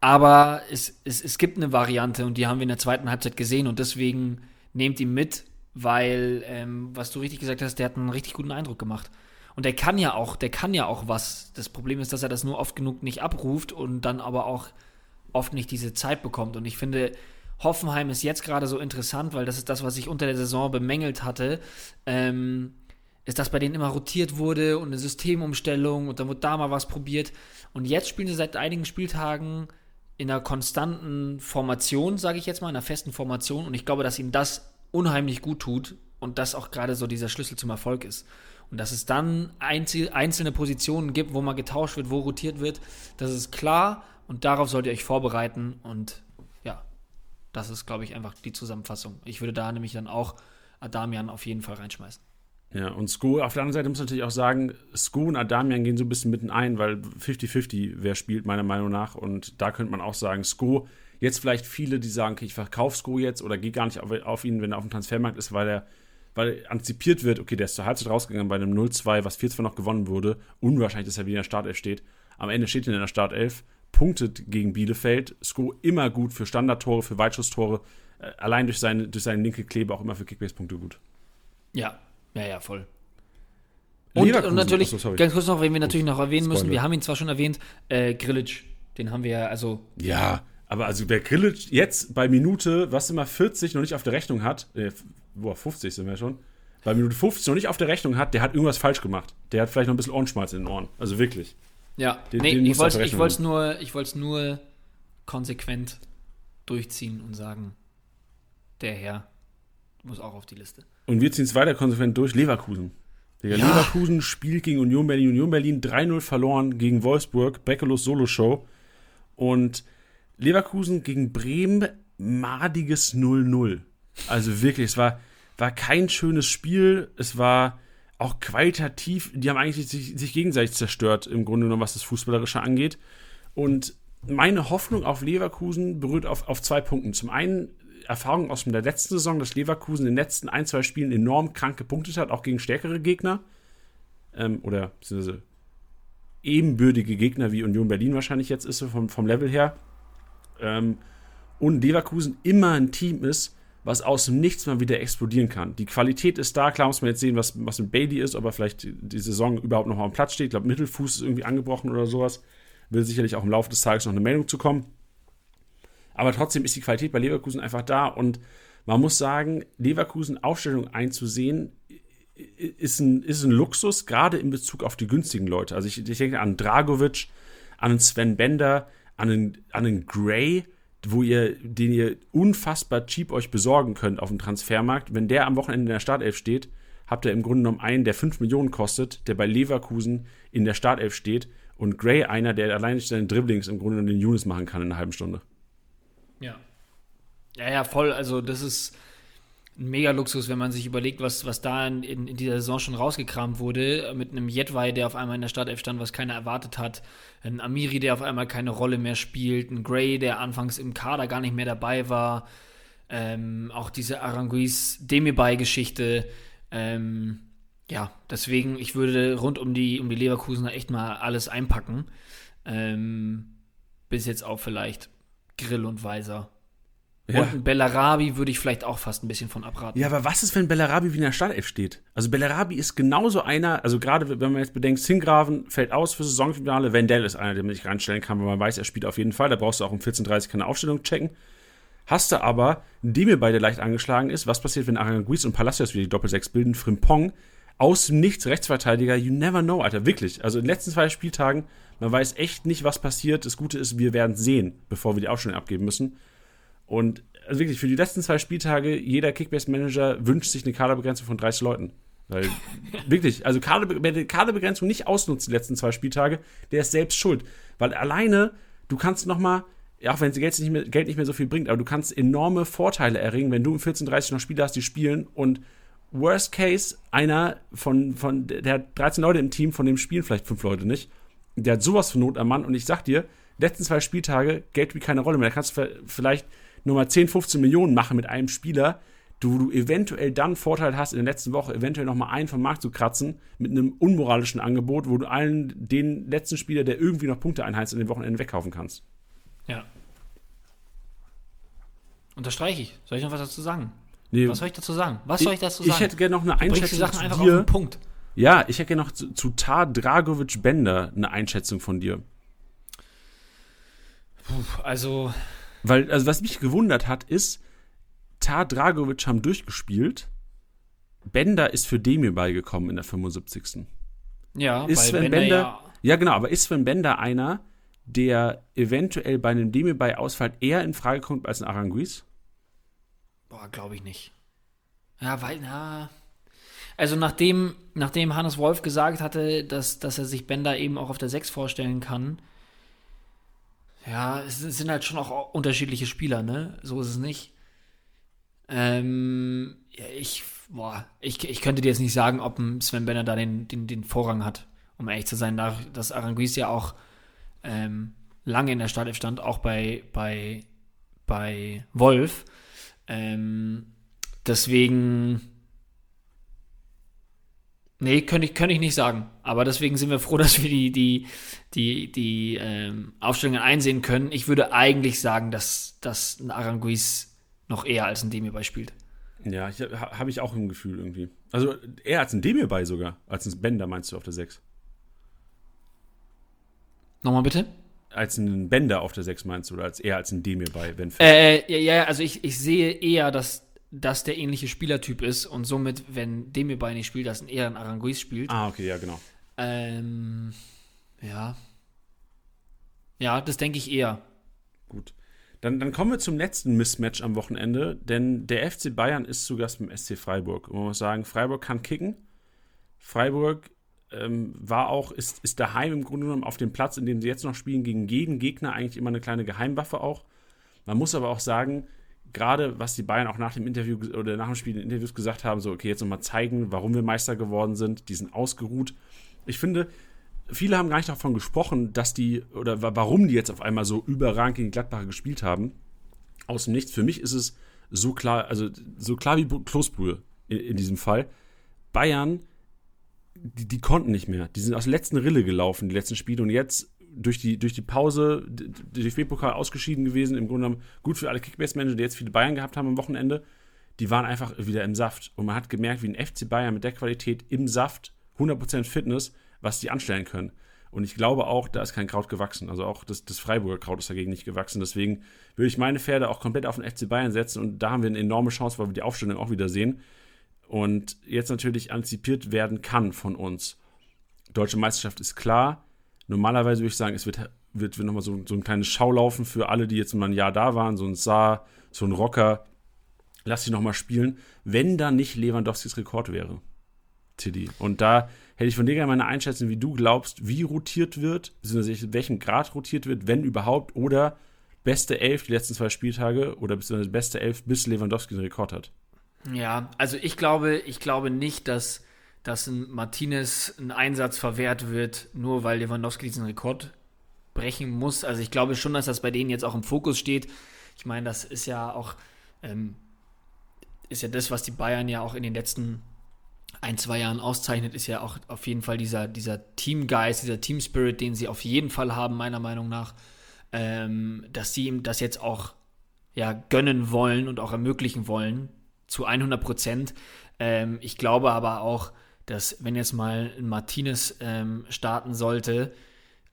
aber es, es, es gibt eine Variante und die haben wir in der zweiten Halbzeit gesehen und deswegen nehmt ihn mit, weil, ähm, was du richtig gesagt hast, der hat einen richtig guten Eindruck gemacht. Und der kann ja auch, der kann ja auch was. Das Problem ist, dass er das nur oft genug nicht abruft und dann aber auch oft nicht diese Zeit bekommt. Und ich finde, Hoffenheim ist jetzt gerade so interessant, weil das ist das, was ich unter der Saison bemängelt hatte. Ähm, ist, dass bei denen immer rotiert wurde und eine Systemumstellung und dann wurde da mal was probiert. Und jetzt spielen sie seit einigen Spieltagen in einer konstanten Formation, sage ich jetzt mal, in einer festen Formation. Und ich glaube, dass ihm das unheimlich gut tut und das auch gerade so dieser Schlüssel zum Erfolg ist. Und dass es dann einzelne Positionen gibt, wo mal getauscht wird, wo rotiert wird, das ist klar und darauf sollt ihr euch vorbereiten. Und ja, das ist, glaube ich, einfach die Zusammenfassung. Ich würde da nämlich dann auch Adamian auf jeden Fall reinschmeißen. Ja, und Sko, auf der anderen Seite muss man natürlich auch sagen, Sko und Adamian gehen so ein bisschen mitten ein, weil 50-50 wer spielt, meiner Meinung nach. Und da könnte man auch sagen, Sko, jetzt vielleicht viele, die sagen, okay, ich verkaufe Sko jetzt oder gehe gar nicht auf, auf, ihn, wenn er auf dem Transfermarkt ist, weil er weil antizipiert wird, okay, der ist zur Halbzeit rausgegangen bei einem 0-2, was 4-2 noch gewonnen wurde. Unwahrscheinlich, dass er wieder in der Startelf steht. Am Ende steht er in der Startelf, punktet gegen Bielefeld. Sko immer gut für Standardtore, für Weitschusstore. Äh, allein durch seine, durch seine linke Klebe auch immer für Kickbase-Punkte gut. Ja, ja, ja, voll. Und, und natürlich, Achso, ganz kurz noch, wenn wir natürlich noch erwähnen müssen, wir haben ihn zwar schon erwähnt, äh, Grillitsch, den haben wir ja, also. Ja, aber also wer Grillitsch jetzt bei Minute, was immer 40 noch nicht auf der Rechnung hat, äh, boah, 50 sind wir schon, bei Minute 50 noch nicht auf der Rechnung hat, der hat irgendwas falsch gemacht. Der hat vielleicht noch ein bisschen Ohrenschmalz in den Ohren. Also wirklich. Ja, den, nee, den ich wollte es nur, nur konsequent durchziehen und sagen, der Herr muss auch auf die Liste. Und wir ziehen es weiter konsequent durch. Leverkusen. Ja. Leverkusen spielt gegen Union Berlin. Union Berlin 3-0 verloren gegen Wolfsburg. Beckelos Solo-Show. Und Leverkusen gegen Bremen, madiges 0-0. Also wirklich, es war, war kein schönes Spiel. Es war auch qualitativ, die haben eigentlich sich, sich gegenseitig zerstört, im Grunde genommen, was das Fußballerische angeht. Und meine Hoffnung auf Leverkusen berührt auf, auf zwei Punkten. Zum einen Erfahrung aus der letzten Saison, dass Leverkusen in den letzten ein, zwei Spielen enorm krank gepunktet hat, auch gegen stärkere Gegner. Ähm, oder beziehungsweise ebenbürtige Gegner wie Union Berlin wahrscheinlich jetzt ist, vom, vom Level her. Ähm, und Leverkusen immer ein Team ist, was aus dem Nichts mal wieder explodieren kann. Die Qualität ist da, klar muss man jetzt sehen, was, was mit Bailey ist, ob er vielleicht die Saison überhaupt noch am Platz steht. Ich glaube, Mittelfuß ist irgendwie angebrochen oder sowas. Will sicherlich auch im Laufe des Tages noch eine Meldung zu kommen. Aber trotzdem ist die Qualität bei Leverkusen einfach da und man muss sagen, Leverkusen Aufstellung einzusehen, ist ein, ist ein Luxus, gerade in Bezug auf die günstigen Leute. Also ich, ich denke an Dragovic, an einen Sven Bender, an einen, an einen Gray, wo ihr, den ihr unfassbar cheap euch besorgen könnt auf dem Transfermarkt. Wenn der am Wochenende in der Startelf steht, habt ihr im Grunde genommen einen, der 5 Millionen kostet, der bei Leverkusen in der Startelf steht Und Gray einer, der allein seine Dribblings im Grunde den Younes machen kann in einer halben Stunde. Ja. Ja, ja, voll. Also, das ist ein Mega-Luxus, wenn man sich überlegt, was, was da in, in, dieser Saison schon rausgekramt wurde. Mit einem Jetwei, der auf einmal in der Startelf stand, was keiner erwartet hat. Ein Amiri, der auf einmal keine Rolle mehr spielt. Ein Gray, der anfangs im Kader gar nicht mehr dabei war. Ähm, auch diese Aranguiz-Demirbay-Geschichte. Ähm, ja, deswegen, ich würde rund um die, um die Leverkusener echt mal alles einpacken. Ähm, bis jetzt auch vielleicht Grill und Weiser. Ja. Und ein Bellarabi würde ich vielleicht auch fast ein bisschen von abraten. Ja, aber was ist, wenn Bellarabi wie in der Startelf steht? Also Bellarabi ist genauso einer, also gerade wenn man jetzt bedenkt, Singraven fällt aus für Saisonfinale, Wendell ist einer, den man sich reinstellen kann, weil man weiß, er spielt auf jeden Fall, da brauchst du auch um 14.30 keine Aufstellung checken. Hast du aber, die mir beide leicht angeschlagen ist, was passiert, wenn Aranguiz und Palacios wieder die Doppel-6 bilden, Frimpong, aus dem Nichts Rechtsverteidiger, you never know, Alter, wirklich. Also in den letzten zwei Spieltagen, man weiß echt nicht, was passiert. Das Gute ist, wir werden sehen, bevor wir die Aufstellung abgeben müssen. Und also wirklich, für die letzten zwei Spieltage, jeder Kickbase-Manager wünscht sich eine Kaderbegrenzung von 30 Leuten. Weil, wirklich, also wer die Kaderbegrenzung nicht ausnutzt die letzten zwei Spieltage, der ist selbst schuld. Weil alleine, du kannst noch mal, auch wenn Geld nicht, mehr, Geld nicht mehr so viel bringt, aber du kannst enorme Vorteile erringen, wenn du im 14:30 noch Spieler hast, die spielen und Worst Case, einer von, von, der hat 13 Leute im Team, von dem spielen vielleicht fünf Leute nicht. Der hat sowas von Not am Mann und ich sag dir, letzten zwei Spieltage, Geld spielt keine Rolle mehr. Da kannst du vielleicht nur mal 10, 15 Millionen machen mit einem Spieler, du, du eventuell dann Vorteil hast, in der letzten Woche eventuell noch mal einen vom Markt zu kratzen mit einem unmoralischen Angebot, wo du allen den letzten Spieler, der irgendwie noch Punkte einheizt, in den Wochenenden wegkaufen kannst. Ja. Unterstreiche ich. Soll ich noch was dazu sagen? Nee, was soll ich dazu sagen? Was soll ich dazu sagen? Ich hätte gerne noch eine Einschätzung die Sachen einfach dir. auf den Punkt. Ja, ich hätte gerne noch zu, zu Tar Dragovic Bender eine Einschätzung von dir. Puh, also weil, also was mich gewundert hat, ist, Tar Dragovic haben durchgespielt. Bender ist für Demir beigekommen in der 75. Ja, ist Sven Bender, Bender ja, ja, genau, aber ist Sven Bender einer, der eventuell bei einem Demir bei Ausfall eher in Frage kommt als ein Aranguiz? Boah, glaube ich nicht. Ja, weil, na. Also nachdem, nachdem Hannes Wolf gesagt hatte, dass, dass er sich Bender eben auch auf der 6 vorstellen kann, ja, es sind halt schon auch unterschiedliche Spieler, ne? So ist es nicht. Ähm, ja, ich, boah, ich, ich könnte dir jetzt nicht sagen, ob Sven Benner da den, den, den Vorrang hat, um ehrlich zu sein, da dass Aranguiz ja auch ähm, lange in der Startelf stand, auch bei, bei, bei Wolf. Ähm, deswegen Nee, könnte ich, könnte ich nicht sagen. Aber deswegen sind wir froh, dass wir die, die, die, die ähm, Aufstellungen einsehen können. Ich würde eigentlich sagen, dass, dass ein Aranguiz noch eher als ein Demirbay spielt. Ja, habe ich auch im Gefühl irgendwie. Also eher als ein Demirbay sogar. Als ein Bender meinst du auf der 6. Nochmal bitte? Als ein Bender auf der 6 meinst du oder als eher als ein Demirbay, wenn äh, Ja, also ich, ich sehe eher, dass dass der ähnliche Spielertyp ist und somit, wenn Demirbay nicht spielt, dass ein eher ein Aranguiz spielt. Ah, okay, ja, genau. Ähm, ja. Ja, das denke ich eher. Gut. Dann, dann kommen wir zum letzten Mismatch am Wochenende, denn der FC Bayern ist zu Gast beim SC Freiburg. Und man muss sagen, Freiburg kann kicken. Freiburg ähm, war auch, ist, ist daheim im Grunde genommen auf dem Platz, in dem sie jetzt noch spielen, gegen jeden Gegner eigentlich immer eine kleine Geheimwaffe auch. Man muss aber auch sagen, gerade was die Bayern auch nach dem Interview oder nach dem Spiel in Interviews gesagt haben, so, okay, jetzt nochmal zeigen, warum wir Meister geworden sind, die sind ausgeruht. Ich finde, viele haben gar nicht davon gesprochen, dass die oder warum die jetzt auf einmal so überragend gegen Gladbacher gespielt haben. Aus dem Nichts. Für mich ist es so klar, also so klar wie Kloßbrühe in, in diesem Fall. Bayern, die, die, konnten nicht mehr. Die sind aus der letzten Rille gelaufen, die letzten Spiele. Und jetzt durch die, durch die Pause DFB-Pokal ausgeschieden gewesen. Im Grunde genommen gut für alle Kickbase-Manager, die jetzt viele Bayern gehabt haben am Wochenende. Die waren einfach wieder im Saft. Und man hat gemerkt, wie ein FC Bayern mit der Qualität im Saft, 100% Fitness, was die anstellen können. Und ich glaube auch, da ist kein Kraut gewachsen. Also auch das, das Freiburger Kraut ist dagegen nicht gewachsen. Deswegen würde ich meine Pferde auch komplett auf den FC Bayern setzen. Und da haben wir eine enorme Chance, weil wir die Aufstellung auch wieder sehen. Und jetzt natürlich antizipiert werden kann von uns. Deutsche Meisterschaft ist klar. Normalerweise würde ich sagen, es wird, wird, wird nochmal so, so ein kleines Schaulaufen für alle, die jetzt mal ein Jahr da waren, so ein Saar, so ein Rocker. Lass sie nochmal spielen, wenn da nicht Lewandowskis Rekord wäre. Tiddy. Und da hätte ich von dir gerne mal eine Einschätzung, wie du glaubst, wie rotiert wird, beziehungsweise welchem Grad rotiert wird, wenn überhaupt, oder beste Elf die letzten zwei Spieltage oder beziehungsweise beste Elf, bis Lewandowski den Rekord hat. Ja, also ich glaube, ich glaube nicht, dass, dass ein Martinez ein Einsatz verwehrt wird, nur weil Lewandowski diesen Rekord brechen muss. Also ich glaube schon, dass das bei denen jetzt auch im Fokus steht. Ich meine, das ist ja auch, ähm, ist ja das, was die Bayern ja auch in den letzten ein, zwei Jahren auszeichnet, ist ja auch auf jeden Fall dieser, dieser Teamgeist, dieser Team-Spirit, den sie auf jeden Fall haben, meiner Meinung nach, ähm, dass sie ihm das jetzt auch ja, gönnen wollen und auch ermöglichen wollen, zu 100 Prozent. Ähm, ich glaube aber auch, dass wenn jetzt mal ein Martinez ähm, starten sollte,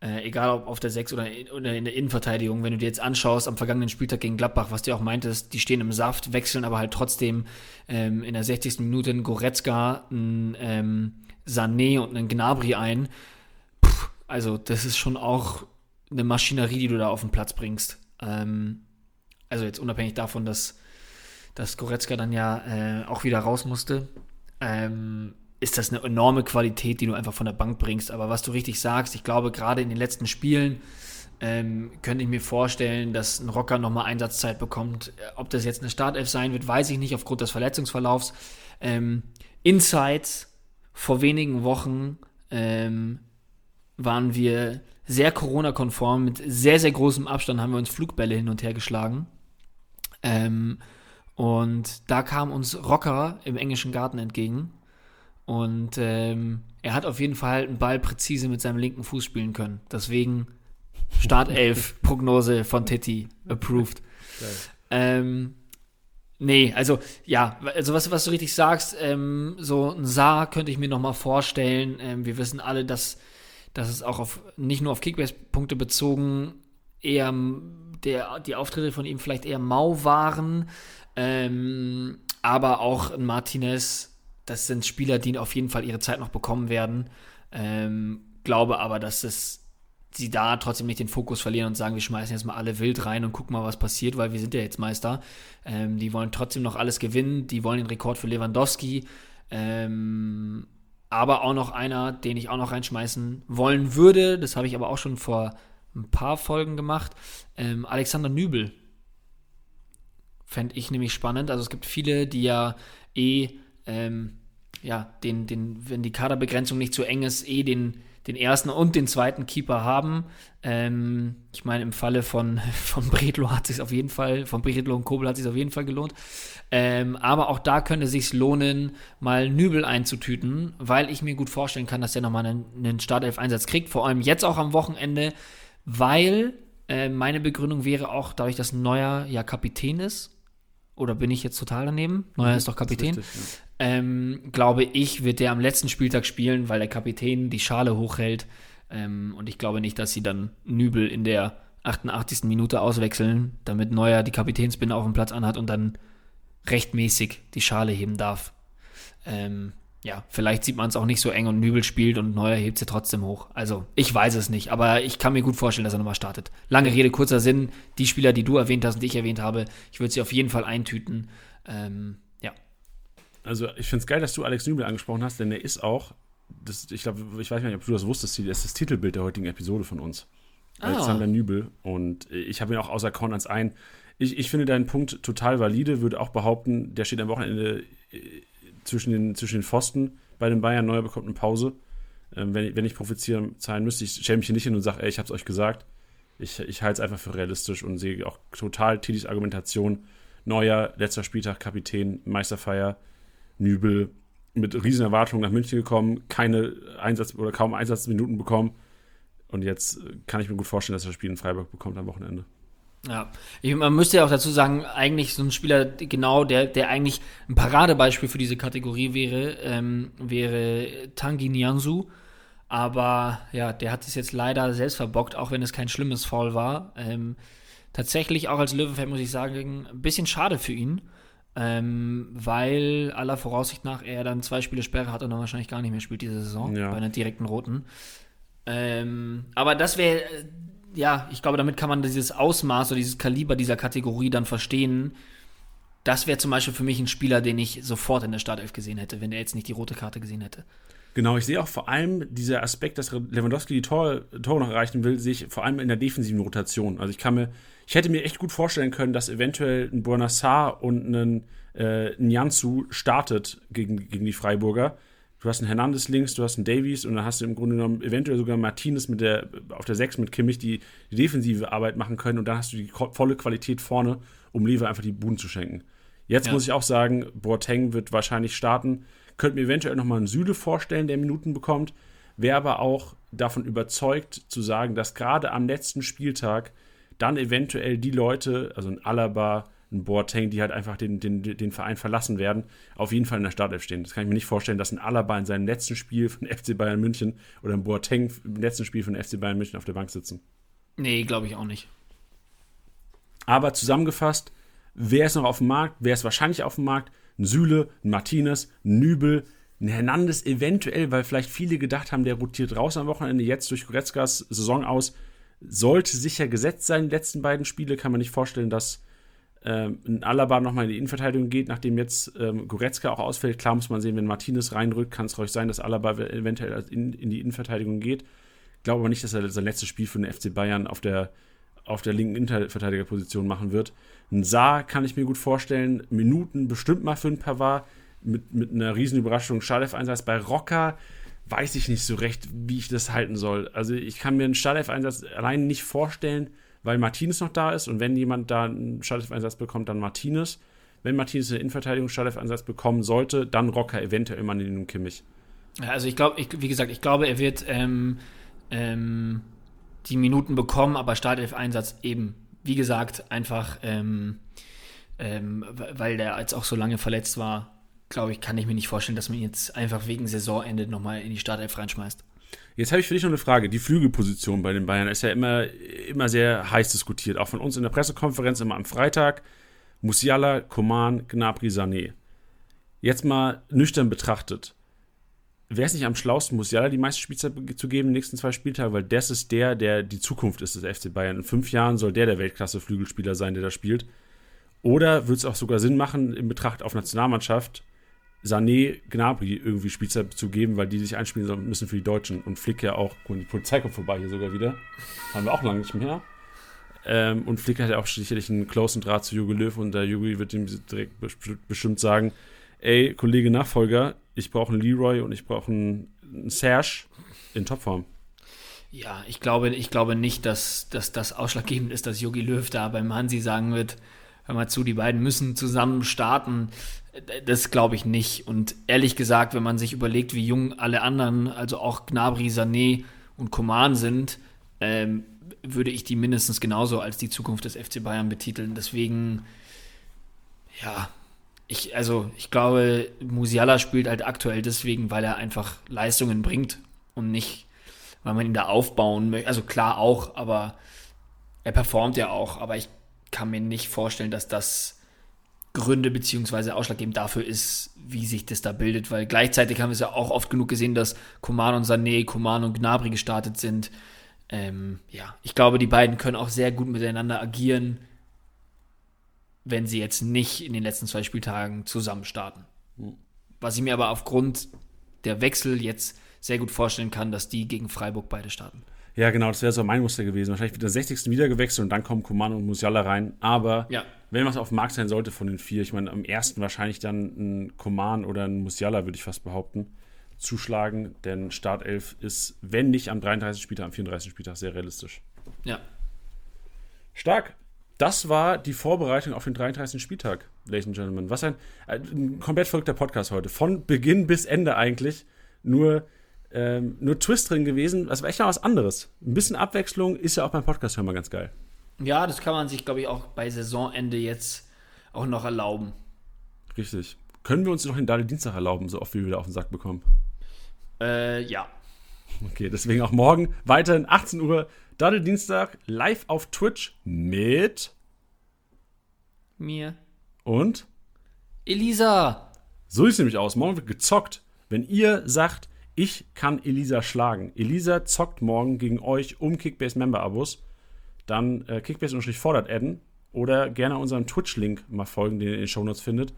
äh, egal ob auf der 6 oder, oder in der Innenverteidigung, wenn du dir jetzt anschaust am vergangenen Spieltag gegen Gladbach, was du auch meintest, die stehen im Saft, wechseln aber halt trotzdem ähm, in der 60. Minute einen Goretzka, einen ähm, Sané und einen Gnabry ein. Puh, also das ist schon auch eine Maschinerie, die du da auf den Platz bringst. Ähm, also jetzt unabhängig davon, dass dass Goretzka dann ja äh, auch wieder raus musste, ähm, ist das eine enorme Qualität, die du einfach von der Bank bringst. Aber was du richtig sagst, ich glaube, gerade in den letzten Spielen ähm, könnte ich mir vorstellen, dass ein Rocker nochmal Einsatzzeit bekommt. Ob das jetzt eine Startelf sein wird, weiß ich nicht, aufgrund des Verletzungsverlaufs. Ähm, Insights vor wenigen Wochen ähm, waren wir sehr Corona-konform, mit sehr, sehr großem Abstand haben wir uns Flugbälle hin und her geschlagen. Ähm, und da kam uns Rocker im englischen Garten entgegen. Und ähm, er hat auf jeden Fall einen Ball präzise mit seinem linken Fuß spielen können. Deswegen Startelf, Prognose von Titi, approved. Ähm, nee, also ja, also was, was du richtig sagst, ähm, so ein Saar könnte ich mir noch mal vorstellen. Ähm, wir wissen alle, dass, dass es auch auf nicht nur auf Kickbase-Punkte bezogen eher der, die Auftritte von ihm vielleicht eher mau waren. Ähm, aber auch Martinez, das sind Spieler, die auf jeden Fall ihre Zeit noch bekommen werden. Ähm, glaube aber, dass es sie da trotzdem nicht den Fokus verlieren und sagen, wir schmeißen jetzt mal alle wild rein und gucken mal, was passiert, weil wir sind ja jetzt Meister. Ähm, die wollen trotzdem noch alles gewinnen, die wollen den Rekord für Lewandowski. Ähm, aber auch noch einer, den ich auch noch reinschmeißen wollen würde, das habe ich aber auch schon vor ein paar Folgen gemacht, ähm, Alexander Nübel Fände ich nämlich spannend. Also es gibt viele, die ja eh, ähm, ja, den, den, wenn die Kaderbegrenzung nicht zu eng ist, eh den, den ersten und den zweiten Keeper haben. Ähm, ich meine, im Falle von, von Bredlo hat sich auf jeden Fall, von Bredlo und Kobel hat sich auf jeden Fall gelohnt. Ähm, aber auch da könnte es sich lohnen, mal Nübel einzutüten, weil ich mir gut vorstellen kann, dass der nochmal einen, einen Startelf-Einsatz kriegt. Vor allem jetzt auch am Wochenende, weil äh, meine Begründung wäre auch, dadurch, dass Neuer ja Kapitän ist, oder bin ich jetzt total daneben? Neuer mhm, ist doch Kapitän. Ist richtig, ja. ähm, glaube ich, wird der am letzten Spieltag spielen, weil der Kapitän die Schale hochhält. Ähm, und ich glaube nicht, dass sie dann Nübel in der 88. Minute auswechseln, damit Neuer die Kapitänsbinde auf dem Platz anhat und dann rechtmäßig die Schale heben darf. Ähm, ja, vielleicht sieht man es auch nicht so eng und Nübel spielt und Neuer hebt sie trotzdem hoch. Also, ich weiß es nicht, aber ich kann mir gut vorstellen, dass er nochmal startet. Lange Rede, kurzer Sinn. Die Spieler, die du erwähnt hast und die ich erwähnt habe, ich würde sie auf jeden Fall eintüten. Ähm, ja. Also, ich finde es geil, dass du Alex Nübel angesprochen hast, denn er ist auch, das, ich glaube, ich weiß nicht, ob du das wusstest, er ist das Titelbild der heutigen Episode von uns. Ah. Alexander Nübel. Und ich habe ihn auch außer Korn als ein. Ich, ich finde deinen Punkt total valide, würde auch behaupten, der steht am Wochenende zwischen den, zwischen den Pfosten bei den Bayern. Neuer bekommt eine Pause. Ähm, wenn, wenn ich profitieren zahlen müsste, ich stelle mich hier nicht hin und sage, ey, ich habe es euch gesagt. Ich, ich halte es einfach für realistisch und sehe auch total Tidis Argumentation. Neuer, letzter Spieltag, Kapitän, Meisterfeier, Nübel, mit riesen Erwartungen nach München gekommen, keine Einsatz- oder kaum Einsatzminuten bekommen. Und jetzt kann ich mir gut vorstellen, dass er das Spiel in Freiburg bekommt am Wochenende. Ja, ich, man müsste ja auch dazu sagen, eigentlich so ein Spieler, genau, der, der eigentlich ein Paradebeispiel für diese Kategorie wäre, ähm, wäre Tangi Nianzu. Aber ja, der hat es jetzt leider selbst verbockt, auch wenn es kein schlimmes Foul war. Ähm, tatsächlich auch als Löwenfan muss ich sagen, ein bisschen schade für ihn, ähm, weil aller Voraussicht nach er dann zwei Spiele Sperre hat und dann wahrscheinlich gar nicht mehr spielt diese Saison ja. bei einer direkten roten. Ähm, aber das wäre ja, ich glaube, damit kann man dieses Ausmaß oder dieses Kaliber dieser Kategorie dann verstehen, das wäre zum Beispiel für mich ein Spieler, den ich sofort in der Startelf gesehen hätte, wenn er jetzt nicht die rote Karte gesehen hätte. Genau, ich sehe auch vor allem dieser Aspekt, dass Lewandowski die Tore, Tore noch erreichen will, sehe ich vor allem in der defensiven Rotation. Also ich kann mir, ich hätte mir echt gut vorstellen können, dass eventuell ein Buenassar und ein, äh, ein Jansu startet gegen, gegen die Freiburger. Du hast einen Hernandez links, du hast einen Davies und dann hast du im Grunde genommen eventuell sogar Martinez mit der, auf der 6 mit Kimmich, die die defensive Arbeit machen können und dann hast du die volle Qualität vorne, um Lever einfach die Buden zu schenken. Jetzt ja. muss ich auch sagen, Boateng wird wahrscheinlich starten. Könnte mir eventuell nochmal einen Süle vorstellen, der Minuten bekommt. Wäre aber auch davon überzeugt zu sagen, dass gerade am letzten Spieltag dann eventuell die Leute, also ein Alaba, ein Boateng, die halt einfach den, den, den Verein verlassen werden, auf jeden Fall in der Startelf stehen. Das kann ich mir nicht vorstellen, dass ein Alaba in seinem letzten Spiel von FC Bayern München oder ein Boateng im letzten Spiel von FC Bayern München auf der Bank sitzen. Nee, glaube ich auch nicht. Aber zusammengefasst, wer ist noch auf dem Markt? Wer ist wahrscheinlich auf dem Markt? ein Süle, ein Martinez, ein Nübel, ein Hernandez eventuell, weil vielleicht viele gedacht haben, der rotiert raus am Wochenende, jetzt durch Goretzkas Saison aus, sollte sicher gesetzt sein. Die letzten beiden Spiele kann man nicht vorstellen, dass ähm, ein Alaba nochmal in die Innenverteidigung geht, nachdem jetzt ähm, Goretzka auch ausfällt. Klar muss man sehen, wenn Martinez reinrückt, kann es ruhig sein, dass Alaba eventuell in, in die Innenverteidigung geht. Ich glaube aber nicht, dass er sein letztes Spiel für den FC Bayern auf der, auf der linken Innenverteidigerposition machen wird. Ein Saar kann ich mir gut vorstellen. Minuten bestimmt mal für ein Pavard. Mit, mit einer riesen Überraschung. Startelf-Einsatz bei Rocker weiß ich nicht so recht, wie ich das halten soll. Also ich kann mir einen Startelf-Einsatz allein nicht vorstellen, weil Martinez noch da ist. Und wenn jemand da einen Startelf-Einsatz bekommt, dann Martinez. Wenn Martinez eine Innenverteidigung Startelf-Einsatz bekommen sollte, dann Rocker eventuell mal in den Kimmich. Also ich glaube, wie gesagt, ich glaube, er wird ähm, ähm, die Minuten bekommen, aber Startelf-Einsatz eben wie gesagt, einfach, ähm, ähm, weil der jetzt auch so lange verletzt war, glaube ich, kann ich mir nicht vorstellen, dass man ihn jetzt einfach wegen Saisonende nochmal in die Startelf reinschmeißt. Jetzt habe ich für dich noch eine Frage. Die Flügelposition bei den Bayern ist ja immer, immer sehr heiß diskutiert. Auch von uns in der Pressekonferenz immer am Freitag. Musiala, Coman, Gnabry, Sané. Jetzt mal nüchtern betrachtet wäre es nicht am schlausten, Musiala die meiste Spielzeit zu geben nächsten zwei Spieltagen, weil das ist der, der die Zukunft ist des FC Bayern. In fünf Jahren soll der der Weltklasse-Flügelspieler sein, der da spielt. Oder würde es auch sogar Sinn machen, in Betracht auf Nationalmannschaft Sané, Gnabry irgendwie Spielzeit zu geben, weil die sich einspielen müssen für die Deutschen. Und Flick ja auch, die Polizei kommt vorbei hier sogar wieder. Haben wir auch lange nicht mehr. Ähm, und Flick hat ja auch sicherlich einen closen Draht zu Jogi Löw und der Jogi wird ihm direkt bestimmt sagen, ey, Kollege Nachfolger, ich brauche einen Leroy und ich brauche einen, einen Serge in Topform. Ja, ich glaube, ich glaube nicht, dass, dass das ausschlaggebend ist, dass Yogi Löw da beim Hansi sagen wird, hör mal zu, die beiden müssen zusammen starten. Das glaube ich nicht. Und ehrlich gesagt, wenn man sich überlegt, wie jung alle anderen, also auch Gnabry, Sané und Koman sind, ähm, würde ich die mindestens genauso als die Zukunft des FC Bayern betiteln. Deswegen, ja, ich, also ich glaube, Musiala spielt halt aktuell deswegen, weil er einfach Leistungen bringt und nicht, weil man ihn da aufbauen möchte. Also klar auch, aber er performt ja auch, aber ich kann mir nicht vorstellen, dass das Gründe beziehungsweise ausschlaggebend dafür ist, wie sich das da bildet, weil gleichzeitig haben wir es ja auch oft genug gesehen, dass Koman und Sané, Koman und Gnabry gestartet sind. Ähm, ja, ich glaube, die beiden können auch sehr gut miteinander agieren wenn sie jetzt nicht in den letzten zwei Spieltagen zusammen starten. Was ich mir aber aufgrund der Wechsel jetzt sehr gut vorstellen kann, dass die gegen Freiburg beide starten. Ja, genau, das wäre so mein Muster gewesen. Wahrscheinlich wird der 60. wieder gewechselt und dann kommen Coman und Musiala rein. Aber ja. wenn was auf dem Markt sein sollte von den vier, ich meine, am ersten wahrscheinlich dann ein Coman oder ein Musiala, würde ich fast behaupten, zuschlagen. Denn Startelf ist, wenn nicht am 33. Spieltag, am 34. Spieltag sehr realistisch. Ja. Stark das war die Vorbereitung auf den 33. Spieltag, Ladies and Gentlemen. Was ein, ein komplett verrückter Podcast heute. Von Beginn bis Ende eigentlich. Nur, ähm, nur Twist drin gewesen. Das war echt noch was anderes. Ein bisschen Abwechslung ist ja auch beim Podcast immer ganz geil. Ja, das kann man sich, glaube ich, auch bei Saisonende jetzt auch noch erlauben. Richtig. Können wir uns noch den Dali Dienstag erlauben, so oft wie wir wieder auf den Sack bekommen? Äh, ja. Okay, deswegen auch morgen weiterhin 18 Uhr Daddel Dienstag live auf Twitch mit mir und Elisa. So sieht es nämlich aus. Morgen wird gezockt. Wenn ihr sagt, ich kann Elisa schlagen. Elisa zockt morgen gegen euch um Kickbase Member Abos. Dann äh, Kickbase fordert adden oder gerne unserem Twitch-Link mal folgen, den ihr in den Shownotes findet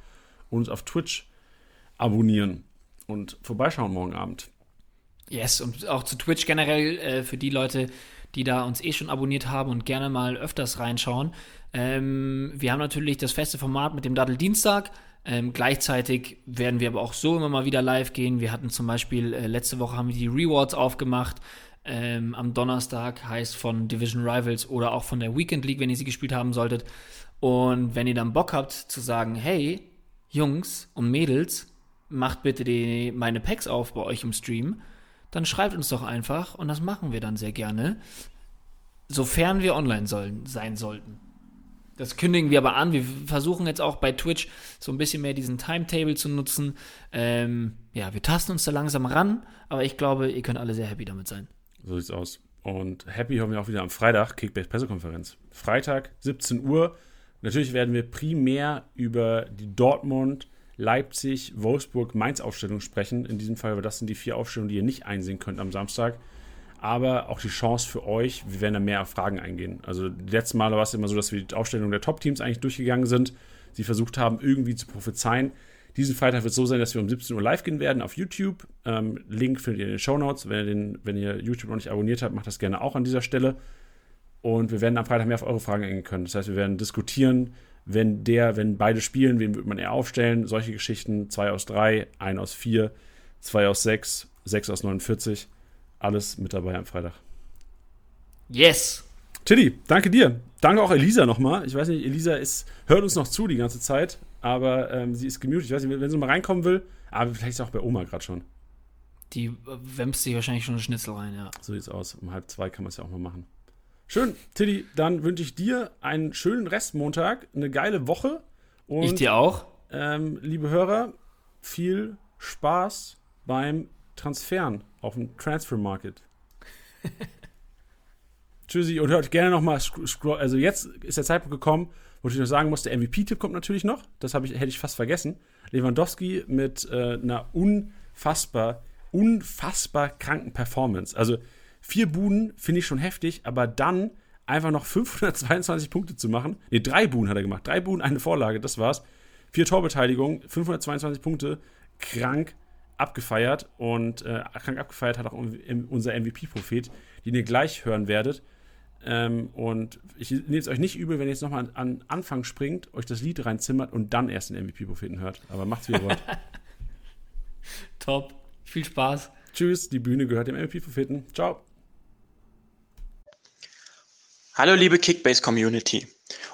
und uns auf Twitch abonnieren und vorbeischauen morgen Abend. Yes, und auch zu Twitch generell äh, für die Leute, die da uns eh schon abonniert haben und gerne mal öfters reinschauen. Ähm, wir haben natürlich das feste Format mit dem Daddel Dienstag. Ähm, gleichzeitig werden wir aber auch so immer mal wieder live gehen. Wir hatten zum Beispiel, äh, letzte Woche haben wir die Rewards aufgemacht. Ähm, am Donnerstag heißt von Division Rivals oder auch von der Weekend League, wenn ihr sie gespielt haben solltet. Und wenn ihr dann Bock habt zu sagen, hey, Jungs und Mädels, macht bitte die, meine Packs auf bei euch im Stream, dann schreibt uns doch einfach und das machen wir dann sehr gerne, sofern wir online sollen, sein sollten. Das kündigen wir aber an. Wir versuchen jetzt auch bei Twitch so ein bisschen mehr diesen Timetable zu nutzen. Ähm, ja, wir tasten uns da langsam ran, aber ich glaube, ihr könnt alle sehr happy damit sein. So sieht's aus. Und happy hören wir auch wieder am Freitag, Kickbase Pressekonferenz. Freitag, 17 Uhr. Natürlich werden wir primär über die Dortmund, Leipzig, Wolfsburg, Mainz-Aufstellung sprechen. In diesem Fall, weil das sind die vier Aufstellungen, die ihr nicht einsehen könnt am Samstag. Aber auch die Chance für euch, wir werden da mehr auf Fragen eingehen. Also, die letzten Male war es immer so, dass wir die Aufstellung der Top-Teams eigentlich durchgegangen sind. Sie versucht haben, irgendwie zu prophezeien. Diesen Freitag wird es so sein, dass wir um 17 Uhr live gehen werden auf YouTube. Ähm, Link findet ihr in den Show Notes. Wenn, wenn ihr YouTube noch nicht abonniert habt, macht das gerne auch an dieser Stelle. Und wir werden am Freitag mehr auf eure Fragen eingehen können. Das heißt, wir werden diskutieren, wenn der, wenn beide spielen, wen wird man eher aufstellen? Solche Geschichten. 2 aus 3, 1 aus 4, 2 aus 6, 6 aus 49. Alles mit dabei am Freitag. Yes! Tilly, danke dir. Danke auch Elisa nochmal. Ich weiß nicht, Elisa ist, hört uns noch zu die ganze Zeit, aber ähm, sie ist gemutet. Ich weiß nicht, wenn sie mal reinkommen will, aber vielleicht ist auch bei Oma gerade schon. Die äh, wämst sich wahrscheinlich schon eine Schnitzel rein, ja. So sieht's aus. Um halb zwei kann man es ja auch mal machen. Schön, Tilly, dann wünsche ich dir einen schönen Restmontag, eine geile Woche. Und, ich dir auch. Ähm, liebe Hörer, viel Spaß beim Transferen auf dem Transfer Market. Tschüssi und hört gerne nochmal, also jetzt ist der Zeitpunkt gekommen, wo ich noch sagen muss, der MVP-Tipp kommt natürlich noch. Das ich, hätte ich fast vergessen. Lewandowski mit äh, einer unfassbar, unfassbar kranken Performance. Also Vier Buden finde ich schon heftig, aber dann einfach noch 522 Punkte zu machen. Ne, drei Buden hat er gemacht. Drei Buden, eine Vorlage, das war's. Vier Torbeteiligungen, 522 Punkte, krank abgefeiert und äh, krank abgefeiert hat auch unser MVP-Prophet, den ihr gleich hören werdet. Ähm, und ich nehme es euch nicht übel, wenn ihr jetzt nochmal an, an Anfang springt, euch das Lied reinzimmert und dann erst den MVP-Propheten hört. Aber macht's wie ihr wollt. Top. Viel Spaß. Tschüss, die Bühne gehört dem MVP-Propheten. Ciao. Hallo liebe Kickbase-Community.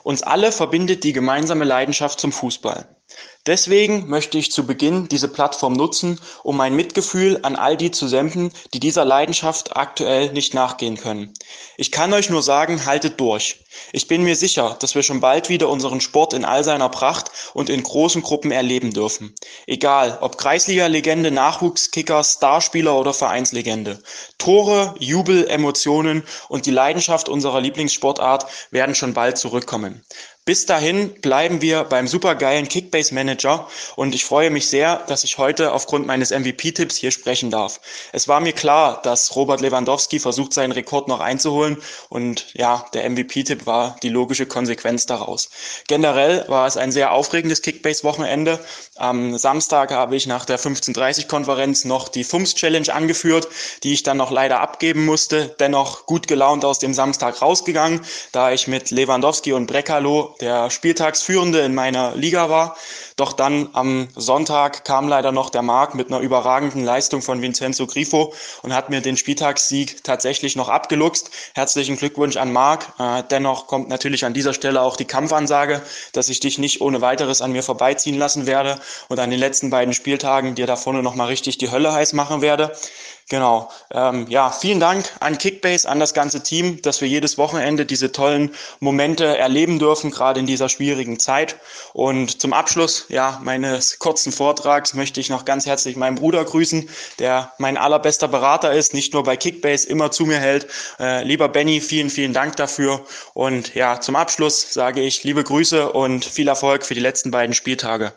Uns alle verbindet die gemeinsame Leidenschaft zum Fußball. Deswegen möchte ich zu Beginn diese Plattform nutzen, um mein Mitgefühl an all die zu senden, die dieser Leidenschaft aktuell nicht nachgehen können. Ich kann euch nur sagen, haltet durch. Ich bin mir sicher, dass wir schon bald wieder unseren Sport in all seiner Pracht und in großen Gruppen erleben dürfen. Egal, ob Kreisliga-Legende, Nachwuchskicker, Starspieler oder Vereinslegende. Tore, Jubel, Emotionen und die Leidenschaft unserer Lieblingssportart werden schon bald zurückkommen. Bis dahin bleiben wir beim supergeilen Kickbase Manager und ich freue mich sehr, dass ich heute aufgrund meines MVP-Tipps hier sprechen darf. Es war mir klar, dass Robert Lewandowski versucht, seinen Rekord noch einzuholen und ja, der MVP-Tipp war die logische Konsequenz daraus. Generell war es ein sehr aufregendes Kickbase-Wochenende. Am Samstag habe ich nach der 15.30-Konferenz noch die FUMS-Challenge angeführt, die ich dann noch leider abgeben musste. Dennoch gut gelaunt aus dem Samstag rausgegangen, da ich mit Lewandowski und Brekalo der Spieltagsführende in meiner Liga war. Doch dann am Sonntag kam leider noch der Marc mit einer überragenden Leistung von Vincenzo Grifo und hat mir den Spieltagssieg tatsächlich noch abgeluchst. Herzlichen Glückwunsch an Marc. Äh, dennoch kommt natürlich an dieser Stelle auch die Kampfansage, dass ich dich nicht ohne weiteres an mir vorbeiziehen lassen werde und an den letzten beiden Spieltagen dir da vorne nochmal richtig die Hölle heiß machen werde. Genau. Ähm, ja, vielen Dank an Kickbase, an das ganze Team, dass wir jedes Wochenende diese tollen Momente erleben dürfen, gerade in dieser schwierigen Zeit. Und zum Abschluss ja, meines kurzen Vortrags möchte ich noch ganz herzlich meinen Bruder grüßen, der mein allerbester Berater ist, nicht nur bei Kickbase immer zu mir hält. Äh, lieber Benny, vielen, vielen Dank dafür. Und ja, zum Abschluss sage ich liebe Grüße und viel Erfolg für die letzten beiden Spieltage.